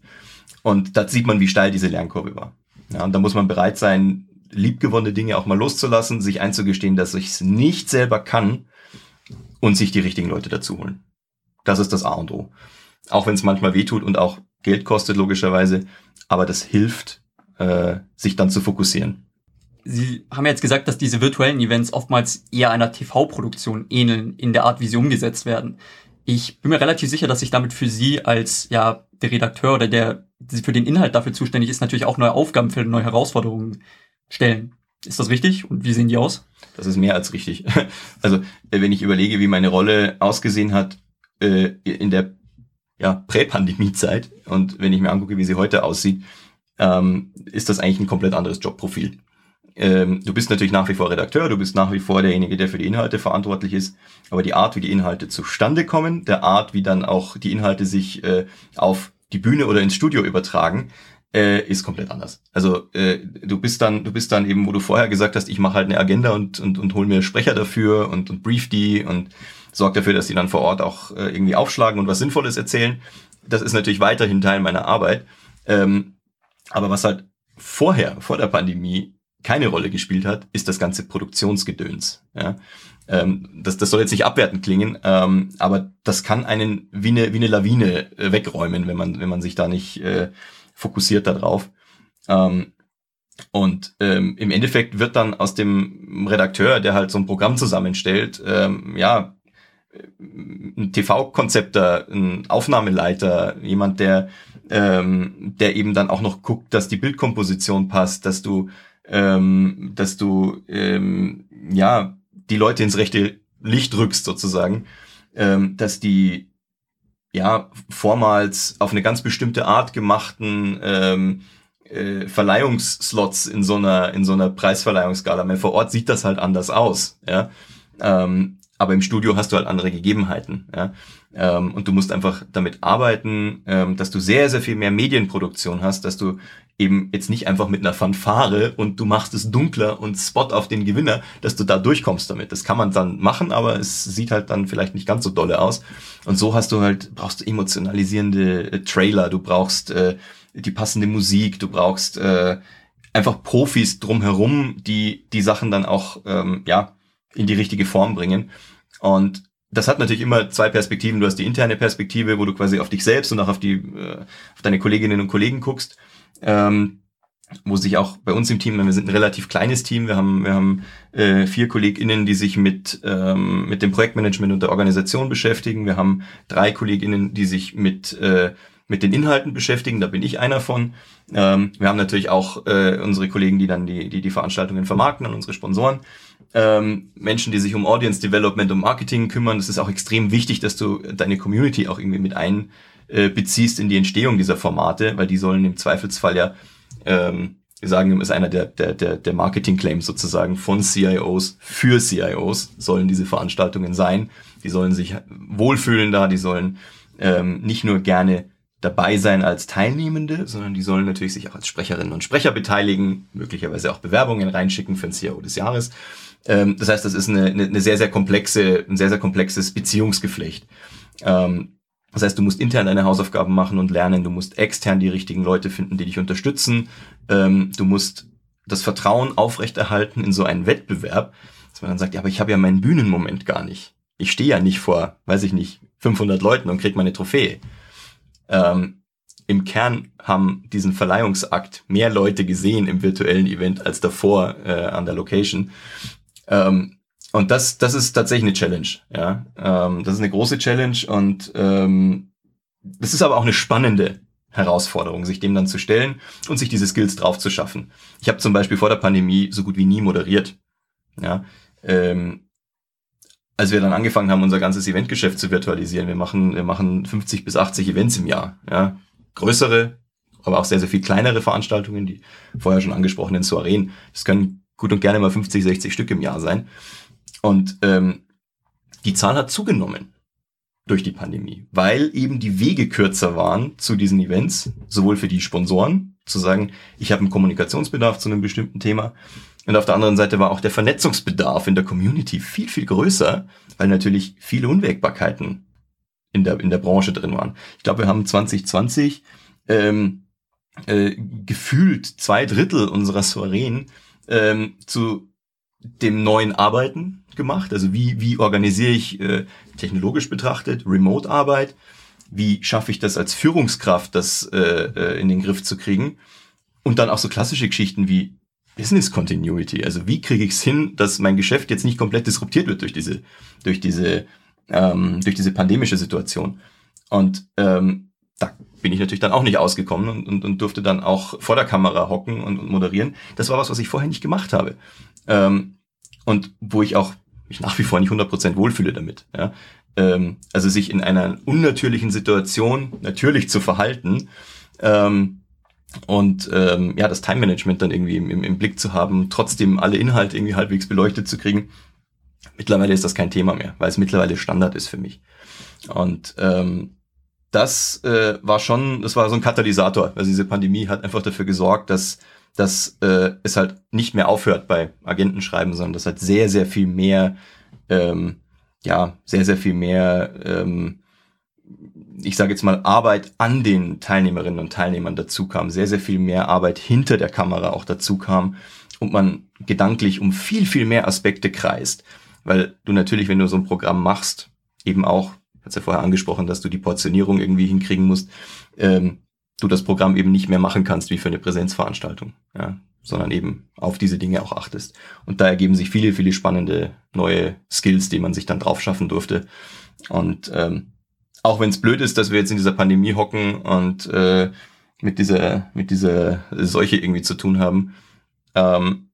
Und da sieht man, wie steil diese Lernkurve war. Ja, und da muss man bereit sein, liebgewonnene Dinge auch mal loszulassen, sich einzugestehen, dass ich es nicht selber kann und sich die richtigen Leute dazu holen. Das ist das A und O. Auch wenn es manchmal wehtut und auch Geld kostet, logischerweise. Aber das hilft, äh, sich dann zu fokussieren. Sie haben jetzt gesagt, dass diese virtuellen Events oftmals eher einer TV-Produktion ähneln, in der Art, wie sie umgesetzt werden. Ich bin mir relativ sicher, dass sich damit für Sie als ja der Redakteur oder der für den Inhalt dafür zuständig ist, natürlich auch neue Aufgaben für neue Herausforderungen stellen. Ist das richtig? Und wie sehen die aus? Das ist mehr als richtig. Also wenn ich überlege, wie meine Rolle ausgesehen hat äh, in der ja, Prä-Pandemie-Zeit. Und wenn ich mir angucke, wie sie heute aussieht, ähm, ist das eigentlich ein komplett anderes Jobprofil. Ähm, du bist natürlich nach wie vor Redakteur, du bist nach wie vor derjenige, der für die Inhalte verantwortlich ist, aber die Art, wie die Inhalte zustande kommen, der Art, wie dann auch die Inhalte sich äh, auf die Bühne oder ins Studio übertragen, äh, ist komplett anders. Also äh, du bist dann, du bist dann eben, wo du vorher gesagt hast, ich mache halt eine Agenda und und, und hol mir Sprecher dafür und und brief die und sorge dafür, dass die dann vor Ort auch äh, irgendwie aufschlagen und was Sinnvolles erzählen. Das ist natürlich weiterhin Teil meiner Arbeit. Ähm, aber was halt vorher, vor der Pandemie, keine Rolle gespielt hat, ist das ganze Produktionsgedöns. Ja? Ähm, das, das soll jetzt nicht abwertend klingen, ähm, aber das kann einen wie eine, wie eine Lawine äh, wegräumen, wenn man, wenn man sich da nicht äh, fokussiert darauf. Ähm, und ähm, im Endeffekt wird dann aus dem Redakteur, der halt so ein Programm zusammenstellt, ähm, ja, ein TV-Konzepter, ein Aufnahmeleiter, jemand, der, ähm, der eben dann auch noch guckt, dass die Bildkomposition passt, dass du, ähm, dass du ähm, ja die Leute ins rechte Licht rückst sozusagen, ähm, dass die ja vormals auf eine ganz bestimmte Art gemachten ähm, äh, Verleihungsslots in so einer in so einer Preisverleihungsskala. Vor Ort sieht das halt anders aus, ja. Ähm, aber im Studio hast du halt andere Gegebenheiten. Ja? Ähm, und du musst einfach damit arbeiten, ähm, dass du sehr, sehr viel mehr Medienproduktion hast, dass du eben jetzt nicht einfach mit einer Fanfare und du machst es dunkler und Spot auf den Gewinner, dass du da durchkommst damit. Das kann man dann machen, aber es sieht halt dann vielleicht nicht ganz so dolle aus. Und so hast du halt, brauchst du emotionalisierende äh, Trailer, du brauchst äh, die passende Musik, du brauchst äh, einfach Profis drumherum, die die Sachen dann auch ähm, ja in die richtige Form bringen. Und das hat natürlich immer zwei Perspektiven. Du hast die interne Perspektive, wo du quasi auf dich selbst und auch auf die, äh, auf deine Kolleginnen und Kollegen guckst. Ähm, wo sich auch bei uns im Team, wir sind ein relativ kleines Team, wir haben, wir haben äh, vier KollegInnen, die sich mit, ähm, mit dem Projektmanagement und der Organisation beschäftigen. Wir haben drei KollegInnen, die sich mit, äh, mit den Inhalten beschäftigen, da bin ich einer von. Ähm, wir haben natürlich auch äh, unsere Kollegen, die dann die, die, die Veranstaltungen vermarkten an unsere Sponsoren ähm, Menschen, die sich um Audience Development und Marketing kümmern. Es ist auch extrem wichtig, dass du deine Community auch irgendwie mit einbeziehst äh, in die Entstehung dieser Formate, weil die sollen im Zweifelsfall ja, ähm, wir sagen, ist einer der, der, der, der Marketing-Claims sozusagen von CIOs für CIOs sollen diese Veranstaltungen sein. Die sollen sich wohlfühlen da, die sollen ähm, nicht nur gerne dabei sein als Teilnehmende, sondern die sollen natürlich sich auch als Sprecherinnen und Sprecher beteiligen, möglicherweise auch Bewerbungen reinschicken für ein CIO des Jahres. Ähm, das heißt, das ist eine, eine, eine sehr, sehr komplexe, ein sehr, sehr komplexes Beziehungsgeflecht. Ähm, das heißt, du musst intern deine Hausaufgaben machen und lernen, du musst extern die richtigen Leute finden, die dich unterstützen. Ähm, du musst das Vertrauen aufrechterhalten in so einen Wettbewerb, dass man dann sagt, ja, aber ich habe ja meinen Bühnenmoment gar nicht. Ich stehe ja nicht vor, weiß ich nicht, 500 Leuten und krieg meine Trophäe. Ähm, Im Kern haben diesen Verleihungsakt mehr Leute gesehen im virtuellen Event als davor äh, an der Location. Ähm, und das, das ist tatsächlich eine Challenge. Ja, ähm, das ist eine große Challenge und ähm, das ist aber auch eine spannende Herausforderung, sich dem dann zu stellen und sich diese Skills drauf zu schaffen. Ich habe zum Beispiel vor der Pandemie so gut wie nie moderiert. Ja, ähm, als wir dann angefangen haben, unser ganzes Eventgeschäft zu virtualisieren, wir machen, wir machen 50 bis 80 Events im Jahr. Ja, größere, aber auch sehr, sehr viel kleinere Veranstaltungen, die vorher schon angesprochenen Soireen. Das können gut und gerne mal 50, 60 Stück im Jahr sein. Und ähm, die Zahl hat zugenommen durch die Pandemie, weil eben die Wege kürzer waren zu diesen Events, sowohl für die Sponsoren, zu sagen, ich habe einen Kommunikationsbedarf zu einem bestimmten Thema, und auf der anderen Seite war auch der Vernetzungsbedarf in der Community viel, viel größer, weil natürlich viele Unwägbarkeiten in der, in der Branche drin waren. Ich glaube, wir haben 2020 ähm, äh, gefühlt zwei Drittel unserer Soireen ähm, zu dem neuen Arbeiten gemacht. Also wie, wie organisiere ich äh, technologisch betrachtet Remote-Arbeit? Wie schaffe ich das als Führungskraft, das äh, äh, in den Griff zu kriegen? Und dann auch so klassische Geschichten wie Business Continuity. Also wie kriege ich es hin, dass mein Geschäft jetzt nicht komplett disruptiert wird durch diese, durch diese, ähm, durch diese pandemische Situation? Und ähm, da bin ich natürlich dann auch nicht ausgekommen und, und, und durfte dann auch vor der Kamera hocken und, und moderieren. Das war was, was ich vorher nicht gemacht habe. Ähm, und wo ich auch mich nach wie vor nicht 100% wohlfühle damit. Ja? Ähm, also sich in einer unnatürlichen Situation natürlich zu verhalten ähm, und ähm, ja, das Time-Management dann irgendwie im, im, im Blick zu haben, trotzdem alle Inhalte irgendwie halbwegs beleuchtet zu kriegen. Mittlerweile ist das kein Thema mehr, weil es mittlerweile Standard ist für mich. Und ähm, das äh, war schon, das war so ein Katalysator. Also diese Pandemie hat einfach dafür gesorgt, dass, dass äh, es halt nicht mehr aufhört bei Agentenschreiben, sondern dass halt sehr, sehr viel mehr, ähm, ja, sehr, sehr viel mehr, ähm, ich sage jetzt mal, Arbeit an den Teilnehmerinnen und Teilnehmern dazu kam, sehr, sehr viel mehr Arbeit hinter der Kamera auch dazu kam und man gedanklich um viel, viel mehr Aspekte kreist. Weil du natürlich, wenn du so ein Programm machst, eben auch hat's ja vorher angesprochen, dass du die Portionierung irgendwie hinkriegen musst, ähm, du das Programm eben nicht mehr machen kannst wie für eine Präsenzveranstaltung, ja, sondern eben auf diese Dinge auch achtest. Und da ergeben sich viele, viele spannende neue Skills, die man sich dann drauf schaffen durfte. Und ähm, auch wenn es blöd ist, dass wir jetzt in dieser Pandemie hocken und äh, mit dieser mit dieser Seuche irgendwie zu tun haben, ähm,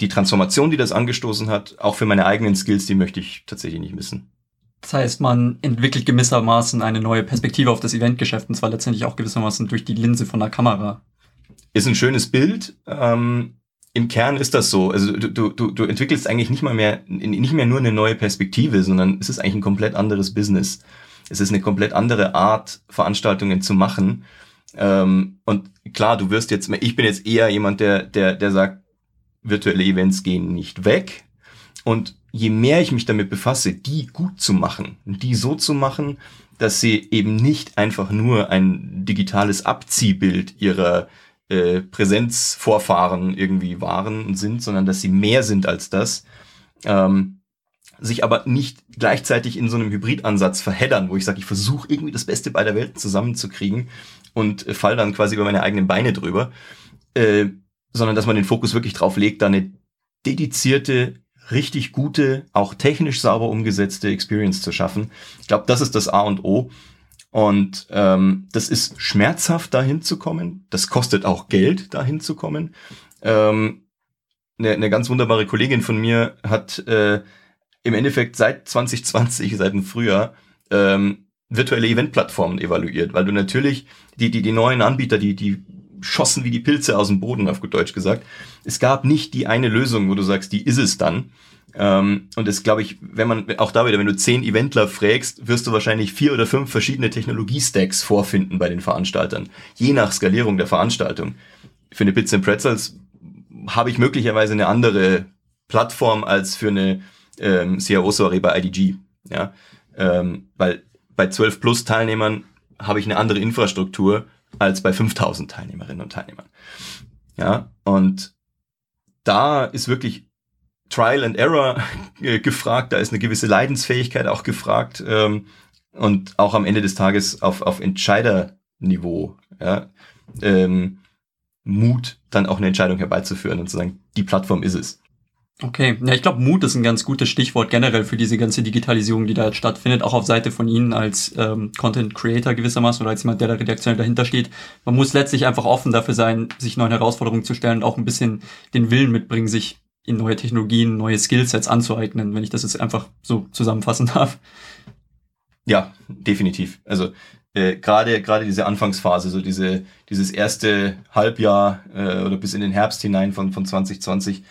die Transformation, die das angestoßen hat, auch für meine eigenen Skills, die möchte ich tatsächlich nicht missen. Das heißt, man entwickelt gewissermaßen eine neue Perspektive auf das Eventgeschäft und zwar letztendlich auch gewissermaßen durch die Linse von der Kamera. Ist ein schönes Bild. Ähm, Im Kern ist das so. Also du, du, du entwickelst eigentlich nicht mal mehr, nicht mehr nur eine neue Perspektive, sondern es ist eigentlich ein komplett anderes Business. Es ist eine komplett andere Art, Veranstaltungen zu machen. Ähm, und klar, du wirst jetzt, ich bin jetzt eher jemand, der, der, der sagt, virtuelle Events gehen nicht weg. Und je mehr ich mich damit befasse, die gut zu machen, die so zu machen, dass sie eben nicht einfach nur ein digitales Abziehbild ihrer äh, Präsenzvorfahren irgendwie waren und sind, sondern dass sie mehr sind als das, ähm, sich aber nicht gleichzeitig in so einem Hybridansatz verheddern, wo ich sage, ich versuche irgendwie das Beste beider Welten zusammenzukriegen und äh, fall dann quasi über meine eigenen Beine drüber, äh, sondern dass man den Fokus wirklich drauf legt, da eine dedizierte richtig gute, auch technisch sauber umgesetzte Experience zu schaffen. Ich glaube, das ist das A und O. Und ähm, das ist schmerzhaft, dahin zu kommen. Das kostet auch Geld, dahin zu kommen. Ähm, eine, eine ganz wunderbare Kollegin von mir hat äh, im Endeffekt seit 2020, seit dem Frühjahr, ähm, virtuelle Eventplattformen evaluiert, weil du natürlich die, die, die neuen Anbieter, die, die schossen wie die Pilze aus dem Boden, auf gut Deutsch gesagt. Es gab nicht die eine Lösung, wo du sagst, die ist es dann. Ähm, und das glaube ich, wenn man, auch da wieder, wenn du zehn Eventler fragst, wirst du wahrscheinlich vier oder fünf verschiedene Technologie-Stacks vorfinden bei den Veranstaltern. Je nach Skalierung der Veranstaltung. Für eine Pizza and Pretzels habe ich möglicherweise eine andere Plattform als für eine ähm, CRO-Soiree bei IDG. Ja? Ähm, weil bei 12 plus Teilnehmern habe ich eine andere Infrastruktur als bei 5000 Teilnehmerinnen und Teilnehmern. Ja, und da ist wirklich Trial and Error gefragt, da ist eine gewisse Leidensfähigkeit auch gefragt ähm, und auch am Ende des Tages auf, auf Entscheiderniveau, ja, ähm, Mut, dann auch eine Entscheidung herbeizuführen und zu sagen, die Plattform ist es. Okay, ja, ich glaube, Mut ist ein ganz gutes Stichwort generell für diese ganze Digitalisierung, die da jetzt stattfindet, auch auf Seite von Ihnen als ähm, Content Creator gewissermaßen oder als jemand, der da redaktionell dahinter steht. Man muss letztlich einfach offen dafür sein, sich neuen Herausforderungen zu stellen und auch ein bisschen den Willen mitbringen, sich in neue Technologien, neue Skillsets anzueignen, wenn ich das jetzt einfach so zusammenfassen darf. Ja, definitiv. Also äh, gerade gerade diese Anfangsphase, so diese dieses erste Halbjahr äh, oder bis in den Herbst hinein von von 2020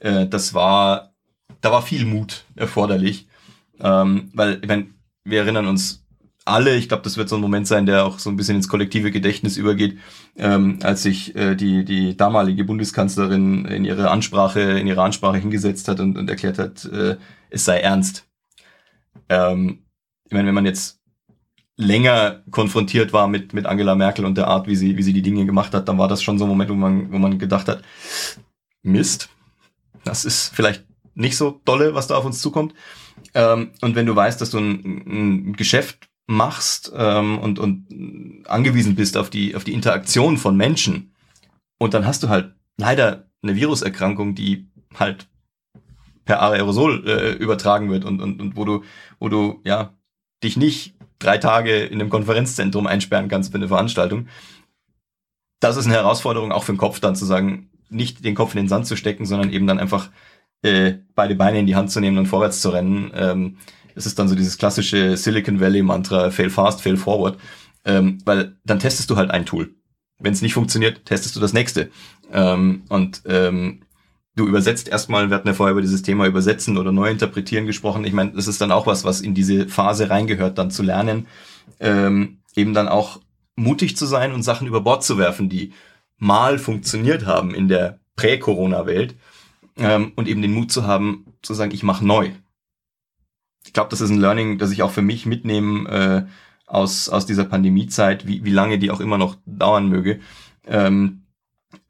äh, das war, da war viel Mut erforderlich. Ähm, weil, ich mein, wir erinnern uns alle, ich glaube, das wird so ein Moment sein, der auch so ein bisschen ins kollektive Gedächtnis übergeht, ähm, als sich äh, die, die damalige Bundeskanzlerin in ihre Ansprache, in ihrer Ansprache hingesetzt hat und, und erklärt hat, äh, es sei ernst. Ähm, ich meine, wenn man jetzt länger konfrontiert war mit, mit Angela Merkel und der Art, wie sie, wie sie die Dinge gemacht hat, dann war das schon so ein Moment, wo man, wo man gedacht hat, Mist, das ist vielleicht nicht so dolle, was da auf uns zukommt. Ähm, und wenn du weißt, dass du ein, ein Geschäft machst ähm, und, und angewiesen bist auf die, auf die Interaktion von Menschen und dann hast du halt leider eine Viruserkrankung, die halt per Aerosol äh, übertragen wird und, und, und wo du, wo du ja dich nicht drei Tage in einem Konferenzzentrum einsperren kannst für eine Veranstaltung. Das ist eine Herausforderung auch für den Kopf dann zu sagen, nicht den Kopf in den Sand zu stecken, sondern eben dann einfach äh, beide Beine in die Hand zu nehmen und vorwärts zu rennen. Ähm, es ist dann so dieses klassische Silicon Valley Mantra, fail fast, fail forward. Ähm, weil dann testest du halt ein Tool. Wenn es nicht funktioniert, testest du das nächste. Ähm, und ähm, du übersetzt erstmal, wir hatten ja vorher über dieses Thema Übersetzen oder Neuinterpretieren gesprochen. Ich meine, das ist dann auch was, was in diese Phase reingehört, dann zu lernen. Ähm, eben dann auch mutig zu sein und Sachen über Bord zu werfen, die mal funktioniert haben in der Prä-Corona-Welt ähm, und eben den Mut zu haben, zu sagen, ich mache neu. Ich glaube, das ist ein Learning, das ich auch für mich mitnehme äh, aus, aus dieser Pandemiezeit, wie, wie lange die auch immer noch dauern möge, ähm,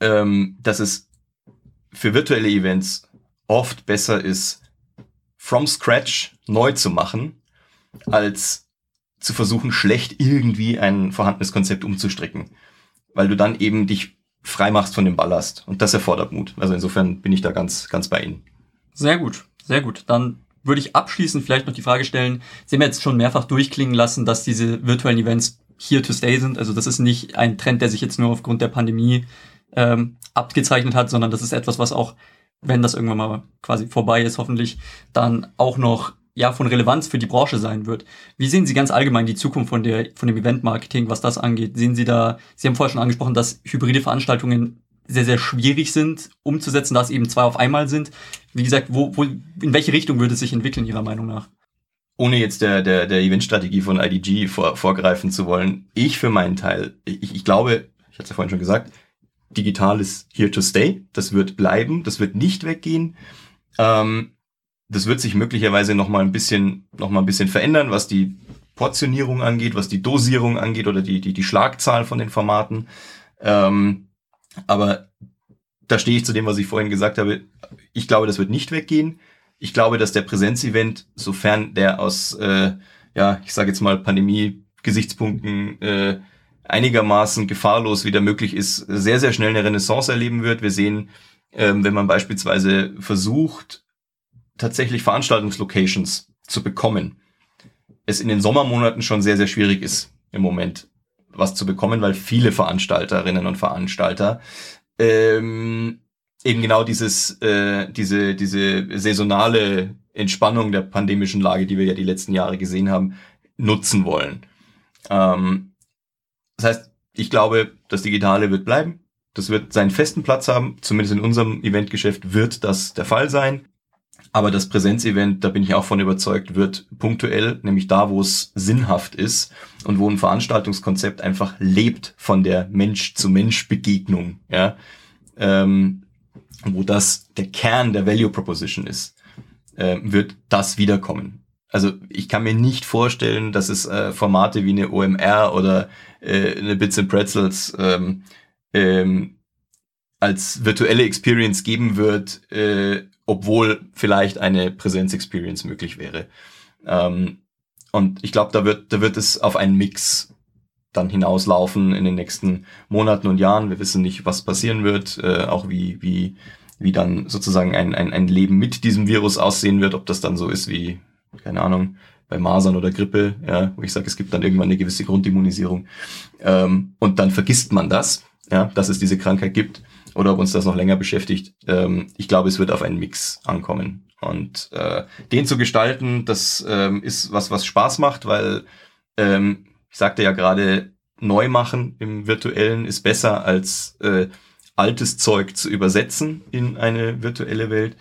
ähm, dass es für virtuelle Events oft besser ist, from scratch neu zu machen, als zu versuchen, schlecht irgendwie ein vorhandenes Konzept umzustricken. Weil du dann eben dich frei machst von dem Ballast. Und das erfordert Mut. Also insofern bin ich da ganz, ganz bei Ihnen. Sehr gut, sehr gut. Dann würde ich abschließend vielleicht noch die Frage stellen, Sie haben jetzt schon mehrfach durchklingen lassen, dass diese virtuellen Events here to stay sind. Also das ist nicht ein Trend, der sich jetzt nur aufgrund der Pandemie ähm, abgezeichnet hat, sondern das ist etwas, was auch, wenn das irgendwann mal quasi vorbei ist, hoffentlich, dann auch noch ja von Relevanz für die Branche sein wird. Wie sehen Sie ganz allgemein die Zukunft von der von dem Event-Marketing, was das angeht? Sehen Sie da? Sie haben vorher schon angesprochen, dass hybride Veranstaltungen sehr sehr schwierig sind umzusetzen, dass eben zwei auf einmal sind. Wie gesagt, wo, wo in welche Richtung würde es sich entwickeln Ihrer Meinung nach? Ohne jetzt der der der Eventstrategie von IDG vor, vorgreifen zu wollen, ich für meinen Teil, ich, ich glaube, ich hatte es ja vorhin schon gesagt, digital ist here to stay. Das wird bleiben, das wird nicht weggehen. Ähm, das wird sich möglicherweise noch mal ein bisschen, noch mal ein bisschen verändern, was die Portionierung angeht, was die Dosierung angeht oder die, die, die Schlagzahl von den Formaten. Ähm, aber da stehe ich zu dem, was ich vorhin gesagt habe. Ich glaube, das wird nicht weggehen. Ich glaube, dass der Präsenzevent, sofern der aus, äh, ja, ich sage jetzt mal Pandemie-Gesichtspunkten äh, einigermaßen gefahrlos wieder möglich ist, sehr, sehr schnell eine Renaissance erleben wird. Wir sehen, ähm, wenn man beispielsweise versucht, tatsächlich Veranstaltungslocations zu bekommen, es in den Sommermonaten schon sehr, sehr schwierig ist im Moment was zu bekommen, weil viele Veranstalterinnen und Veranstalter ähm, eben genau dieses, äh, diese, diese saisonale Entspannung der pandemischen Lage, die wir ja die letzten Jahre gesehen haben, nutzen wollen. Ähm, das heißt, ich glaube, das Digitale wird bleiben. Das wird seinen festen Platz haben. Zumindest in unserem Eventgeschäft wird das der Fall sein. Aber das Präsenzevent, da bin ich auch von überzeugt, wird punktuell, nämlich da, wo es sinnhaft ist und wo ein Veranstaltungskonzept einfach lebt von der Mensch-zu-Mensch-Begegnung, ja, ähm, wo das der Kern der Value Proposition ist, äh, wird das wiederkommen. Also ich kann mir nicht vorstellen, dass es äh, Formate wie eine OMR oder äh, eine Bits and Pretzels ähm, ähm, als virtuelle Experience geben wird, äh, obwohl vielleicht eine Präsenz-Experience möglich wäre. Ähm, und ich glaube, da wird, da wird es auf einen Mix dann hinauslaufen in den nächsten Monaten und Jahren. Wir wissen nicht, was passieren wird, äh, auch wie, wie, wie dann sozusagen ein, ein, ein Leben mit diesem Virus aussehen wird, ob das dann so ist wie, keine Ahnung, bei Masern oder Grippe, ja, wo ich sage, es gibt dann irgendwann eine gewisse Grundimmunisierung. Ähm, und dann vergisst man das, ja, dass es diese Krankheit gibt oder ob uns das noch länger beschäftigt. Ähm, ich glaube, es wird auf einen Mix ankommen. Und äh, den zu gestalten, das ähm, ist was, was Spaß macht, weil ähm, ich sagte ja gerade, neu machen im virtuellen ist besser als äh, altes Zeug zu übersetzen in eine virtuelle Welt.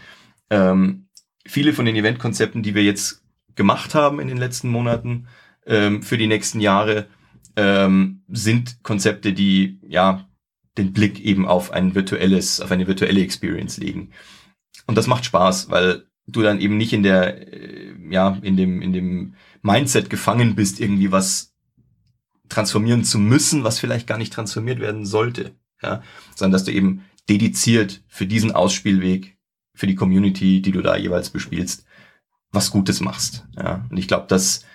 Ähm, viele von den Eventkonzepten, die wir jetzt gemacht haben in den letzten Monaten ähm, für die nächsten Jahre, ähm, sind Konzepte, die ja den Blick eben auf ein virtuelles, auf eine virtuelle Experience legen. Und das macht Spaß, weil du dann eben nicht in der, äh, ja, in dem, in dem Mindset gefangen bist, irgendwie was transformieren zu müssen, was vielleicht gar nicht transformiert werden sollte, ja, sondern dass du eben dediziert für diesen Ausspielweg, für die Community, die du da jeweils bespielst, was Gutes machst, ja. Und ich glaube, dass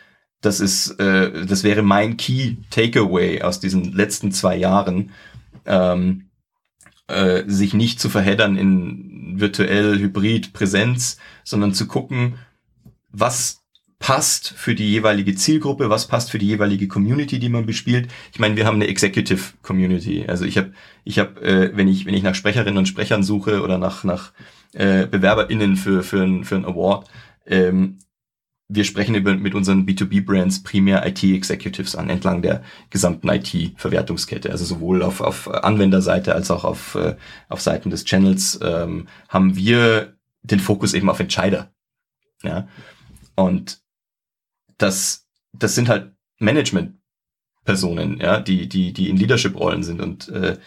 das ist, äh, das wäre mein Key Takeaway aus diesen letzten zwei Jahren, ähm, äh, sich nicht zu verheddern in virtuell, hybrid, Präsenz, sondern zu gucken, was passt für die jeweilige Zielgruppe, was passt für die jeweilige Community, die man bespielt. Ich meine, wir haben eine Executive Community. Also ich habe, ich habe, äh, wenn ich wenn ich nach Sprecherinnen und Sprechern suche oder nach nach äh, BewerberInnen für für ein für ein Award, ähm, wir sprechen über, mit unseren B2B-Brands primär IT-Executives an, entlang der gesamten IT-Verwertungskette. Also sowohl auf, auf Anwenderseite als auch auf, äh, auf Seiten des Channels ähm, haben wir den Fokus eben auf Entscheider. Ja? Und das, das sind halt Management Personen, ja, die, die, die in Leadership-Rollen sind. Und äh,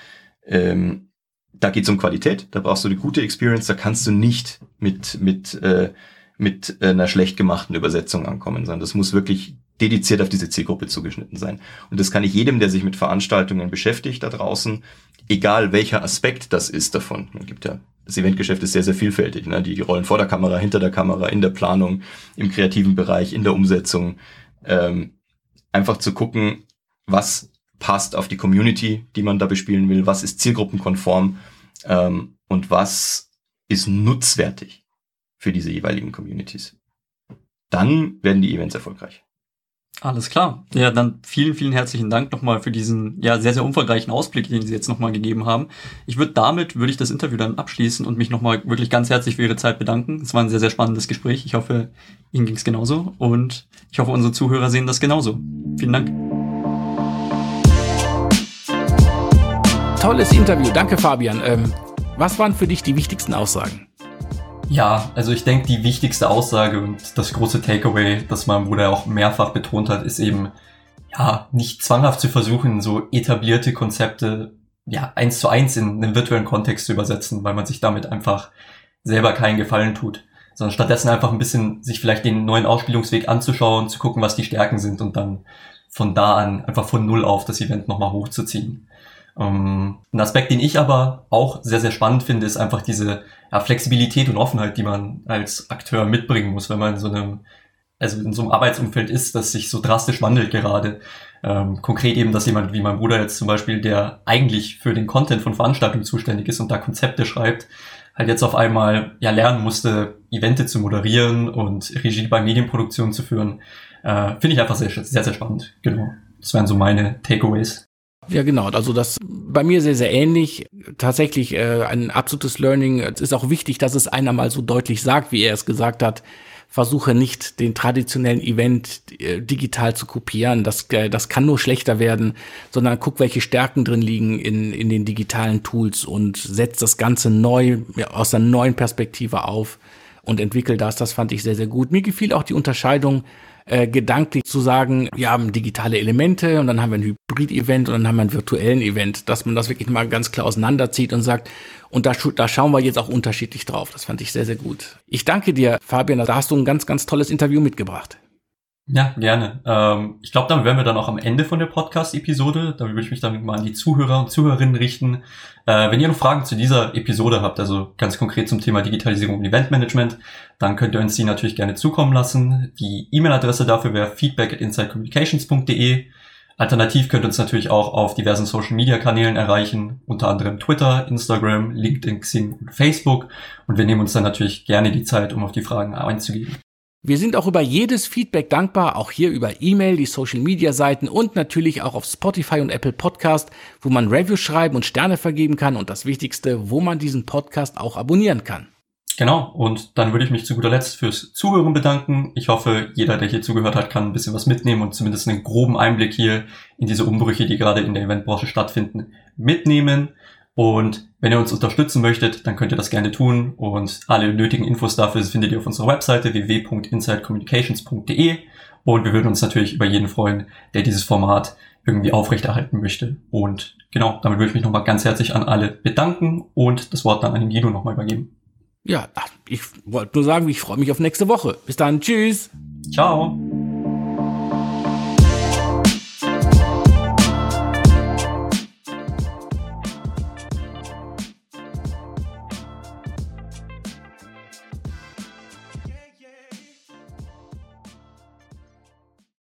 ähm, da geht's um Qualität, da brauchst du eine gute Experience, da kannst du nicht mit, mit, äh, mit einer schlecht gemachten Übersetzung ankommen, sondern das muss wirklich dediziert auf diese Zielgruppe zugeschnitten sein. Und das kann ich jedem, der sich mit Veranstaltungen beschäftigt da draußen, egal welcher Aspekt das ist davon. Man gibt ja, das Eventgeschäft ist sehr, sehr vielfältig. Ne? Die rollen vor der Kamera, hinter der Kamera, in der Planung, im kreativen Bereich, in der Umsetzung. Ähm, einfach zu gucken, was passt auf die Community, die man da bespielen will, was ist zielgruppenkonform ähm, und was ist nutzwertig für diese jeweiligen Communities. Dann werden die Events erfolgreich. Alles klar. Ja, dann vielen, vielen herzlichen Dank nochmal für diesen ja sehr, sehr umfangreichen Ausblick, den Sie jetzt nochmal gegeben haben. Ich würde damit, würde ich das Interview dann abschließen und mich nochmal wirklich ganz herzlich für Ihre Zeit bedanken. Es war ein sehr, sehr spannendes Gespräch. Ich hoffe, Ihnen ging es genauso und ich hoffe, unsere Zuhörer sehen das genauso. Vielen Dank. Tolles Interview. Danke, Fabian. Ähm, was waren für dich die wichtigsten Aussagen? Ja, also ich denke, die wichtigste Aussage und das große Takeaway, das mein Bruder auch mehrfach betont hat, ist eben, ja, nicht zwanghaft zu versuchen, so etablierte Konzepte, ja, eins zu eins in einen virtuellen Kontext zu übersetzen, weil man sich damit einfach selber keinen Gefallen tut, sondern stattdessen einfach ein bisschen sich vielleicht den neuen Ausspielungsweg anzuschauen, zu gucken, was die Stärken sind und dann von da an einfach von Null auf das Event nochmal hochzuziehen. Ähm, ein Aspekt, den ich aber auch sehr, sehr spannend finde, ist einfach diese ja, Flexibilität und Offenheit, die man als Akteur mitbringen muss, wenn man in so einem, also in so einem Arbeitsumfeld ist, das sich so drastisch wandelt gerade. Ähm, konkret eben, dass jemand wie mein Bruder jetzt zum Beispiel, der eigentlich für den Content von Veranstaltungen zuständig ist und da Konzepte schreibt, halt jetzt auf einmal ja lernen musste, Evente zu moderieren und Regie bei Medienproduktionen zu führen. Äh, Finde ich einfach sehr, sehr, sehr spannend. Genau. Das wären so meine Takeaways. Ja, genau. Also das bei mir sehr, sehr ähnlich. Tatsächlich äh, ein absolutes Learning. Es ist auch wichtig, dass es einer mal so deutlich sagt, wie er es gesagt hat. Versuche nicht, den traditionellen Event äh, digital zu kopieren. Das, äh, das kann nur schlechter werden, sondern guck, welche Stärken drin liegen in, in den digitalen Tools und setz das Ganze neu, ja, aus einer neuen Perspektive auf und entwickel das. Das fand ich sehr, sehr gut. Mir gefiel auch die Unterscheidung äh, gedanklich zu sagen, wir haben digitale Elemente und dann haben wir ein Hybrid-Event und dann haben wir einen virtuellen Event, dass man das wirklich mal ganz klar auseinanderzieht und sagt, und da, da schauen wir jetzt auch unterschiedlich drauf. Das fand ich sehr, sehr gut. Ich danke dir, Fabian. Da hast du ein ganz, ganz tolles Interview mitgebracht. Ja, gerne. Ähm, ich glaube, dann wären wir dann auch am Ende von der Podcast-Episode. Da würde ich mich dann mal an die Zuhörer und Zuhörerinnen richten. Äh, wenn ihr noch Fragen zu dieser Episode habt, also ganz konkret zum Thema Digitalisierung und Eventmanagement, dann könnt ihr uns die natürlich gerne zukommen lassen. Die E-Mail-Adresse dafür wäre feedback at insidecommunications.de. Alternativ könnt ihr uns natürlich auch auf diversen Social-Media-Kanälen erreichen, unter anderem Twitter, Instagram, LinkedIn, Xing und Facebook. Und wir nehmen uns dann natürlich gerne die Zeit, um auf die Fragen einzugehen. Wir sind auch über jedes Feedback dankbar, auch hier über E-Mail, die Social Media Seiten und natürlich auch auf Spotify und Apple Podcast, wo man Reviews schreiben und Sterne vergeben kann und das Wichtigste, wo man diesen Podcast auch abonnieren kann. Genau, und dann würde ich mich zu guter Letzt fürs Zuhören bedanken. Ich hoffe, jeder, der hier zugehört hat, kann ein bisschen was mitnehmen und zumindest einen groben Einblick hier in diese Umbrüche, die gerade in der Eventbranche stattfinden, mitnehmen. Und wenn ihr uns unterstützen möchtet, dann könnt ihr das gerne tun. Und alle nötigen Infos dafür findet ihr auf unserer Webseite www.insidecommunications.de. Und wir würden uns natürlich über jeden freuen, der dieses Format irgendwie aufrechterhalten möchte. Und genau, damit würde ich mich nochmal ganz herzlich an alle bedanken und das Wort dann an den Guido nochmal übergeben. Ja, ich wollte nur sagen, ich freue mich auf nächste Woche. Bis dann, tschüss. Ciao.